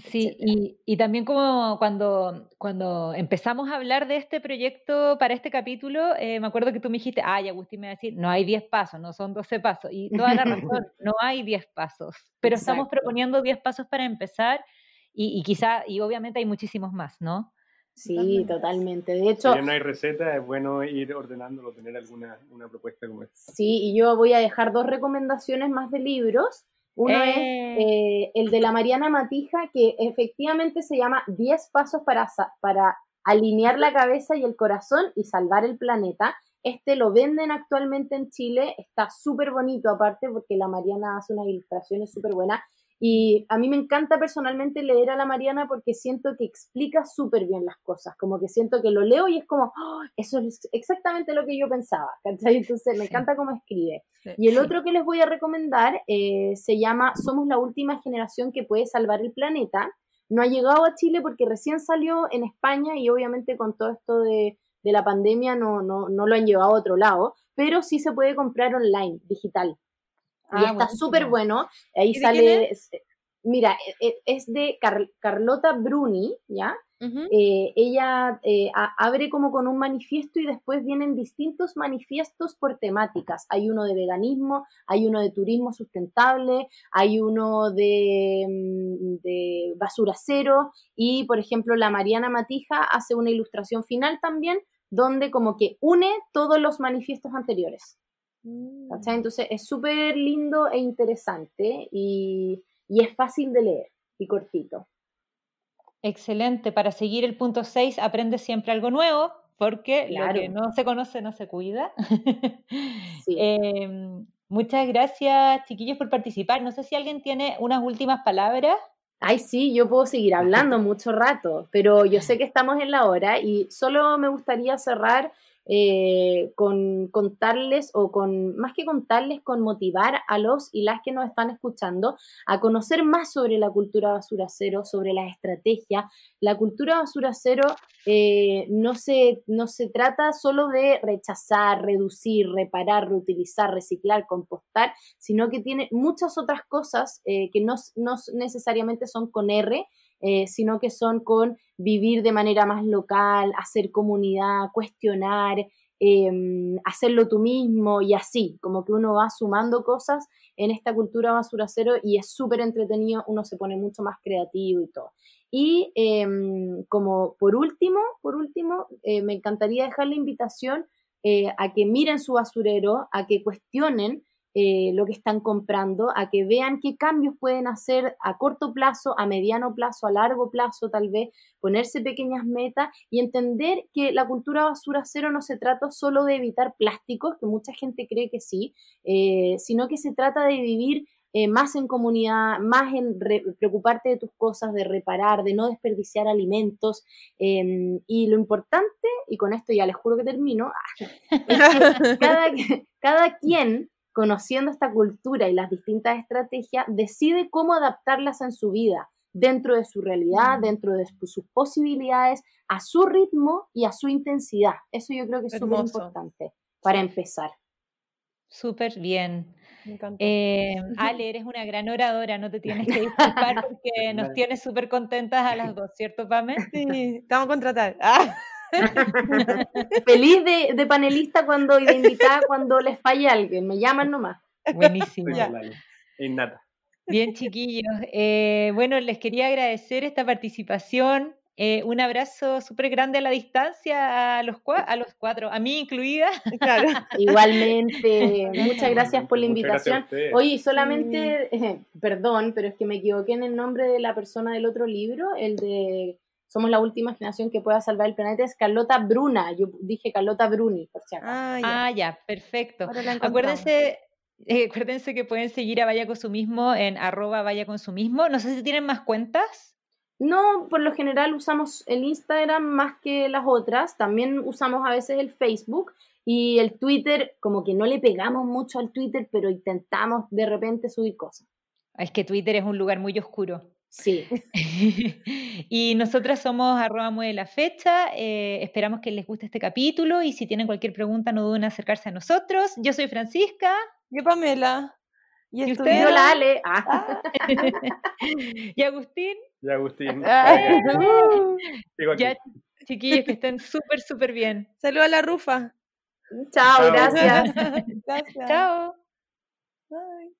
Sí, y, y, también como cuando, cuando empezamos a hablar de este proyecto para este capítulo, eh, me acuerdo que tú me dijiste, ay, Agustín me va a decir, no hay 10 pasos, no son 12 pasos. Y toda la razón, no hay 10 pasos, pero estamos proponiendo 10 pasos para empezar y, y, quizá, y obviamente hay muchísimos más, ¿no? Sí, totalmente. De hecho... Si no hay receta, es bueno ir ordenándolo, tener alguna una propuesta como esta. Sí, y yo voy a dejar dos recomendaciones más de libros uno es eh. Eh, el de la Mariana Matija, que efectivamente se llama 10 pasos para, para alinear la cabeza y el corazón y salvar el planeta. Este lo venden actualmente en Chile, está súper bonito aparte porque la Mariana hace unas ilustraciones súper buenas y a mí me encanta personalmente leer a la Mariana porque siento que explica súper bien las cosas, como que siento que lo leo y es como, oh, eso es exactamente lo que yo pensaba, ¿cachai? Entonces me encanta cómo escribe. y el otro que les voy a recomendar eh, se llama Somos la última generación que puede salvar el planeta. No ha llegado a Chile porque recién salió en España y obviamente con todo esto de, de la pandemia no, no, no lo han llevado a otro lado, pero sí se puede comprar online, digital y ah, está súper bueno. Ahí sale, mira, e, e, es de Carlota Bruni, ¿ya? Eh, ella eh, abre como con un manifiesto y después vienen distintos manifiestos por temáticas. Hay uno de veganismo, hay uno de turismo sustentable, hay uno de, mm, de basura cero y, por ejemplo, la Mariana Matija hace una ilustración final también donde como que une todos los manifiestos anteriores. Mm. Entonces es súper lindo e interesante y, es fácil de leer y cortito. Excelente. Para seguir el punto 6, aprende siempre algo nuevo, porque lo que no se conoce no se cuida. Em, muchas gracias, chiquillos, por participar. No sé si alguien tiene unas últimas palabras. Ay, sí, yo puedo seguir hablando mucho rato, pero yo sé que estamos en la hora y solo me gustaría cerrar eh, con contarles o con, más que contarles, con motivar a los y las que nos están escuchando a conocer más sobre la cultura basura cero, sobre las estrategias. La cultura basura cero eh, no, se, no se trata solo de rechazar, reducir, reparar, reutilizar, reciclar, compostar, sino que tiene muchas otras cosas eh, que no, no necesariamente son con R eh, sino que son con vivir de manera más local, hacer comunidad, cuestionar, em, hacerlo tú mismo y así, como que uno va sumando cosas en esta cultura basura cero y es súper entretenido, uno se pone mucho más creativo y todo. Y em, como por último, por último, eh, me encantaría dejar la invitación eh, a que miren su basurero, a que cuestionen eh, lo que están comprando, a que vean qué cambios pueden hacer a corto plazo, a mediano plazo, a largo plazo tal vez, ponerse pequeñas metas y entender que la cultura basura cero no se trata solo de evitar plásticos, que mucha gente cree que sí, sino que se trata de vivir eh, más en comunidad, más en preocuparte de tus cosas, de reparar, de no desperdiciar alimentos. Em, y lo importante, y con esto ya les juro que termino, cada, cada quien, conociendo esta cultura y las distintas estrategias, decide cómo adaptarlas en su vida dentro de su realidad, mm. dentro de sus posibilidades, a su ritmo y a su intensidad. Eso yo creo que es súper importante para empezar. Súper bien. Eh, Ale, eres una gran oradora, no te tienes que disculpar porque nos tienes súper contentas a las dos, ¿cierto, Pame? Sí, estamos contratadas. Ah. Feliz de, panelista cuando y de invitada cuando les falle alguien, me llaman nomás. Buenísimo. Bien, chiquillos. Eh, bueno, les quería agradecer esta participación. Eh, un abrazo súper grande a la distancia a los, a los cuatro, a mí incluida. Claro. Igualmente, muchas gracias por la invitación. Oye, solamente, eh, perdón, pero es que me equivoqué en el nombre de la persona del otro libro, el de Somos la última generación que pueda salvar el planeta, es Carlota Bruna. Yo dije Carlota Bruni, por si acaso. Ah, ya, ah, perfecto. Acuérdense, eh, acuérdense que pueden seguir a Vaya Consumismo en arroba Vaya Consumismo. No sé si tienen más cuentas. No, por lo general usamos el Instagram más que las otras, también usamos a veces el Facebook y el Twitter, como que no le pegamos mucho al Twitter, pero intentamos de repente subir cosas. Es que Twitter es un lugar muy oscuro. Sí. y nosotras somos arroba de la fecha. Eh, esperamos que les guste este capítulo y si tienen cualquier pregunta no duden en acercarse a nosotros. Yo soy Francisca. Yo Pamela. Y, usted. la Ale. Ah. y Agustín. Y Agustín. ya, chiquillos, que estén súper, súper bien. Saludos a la Rufa. Chao, gracias. gracias. Chao. Bye.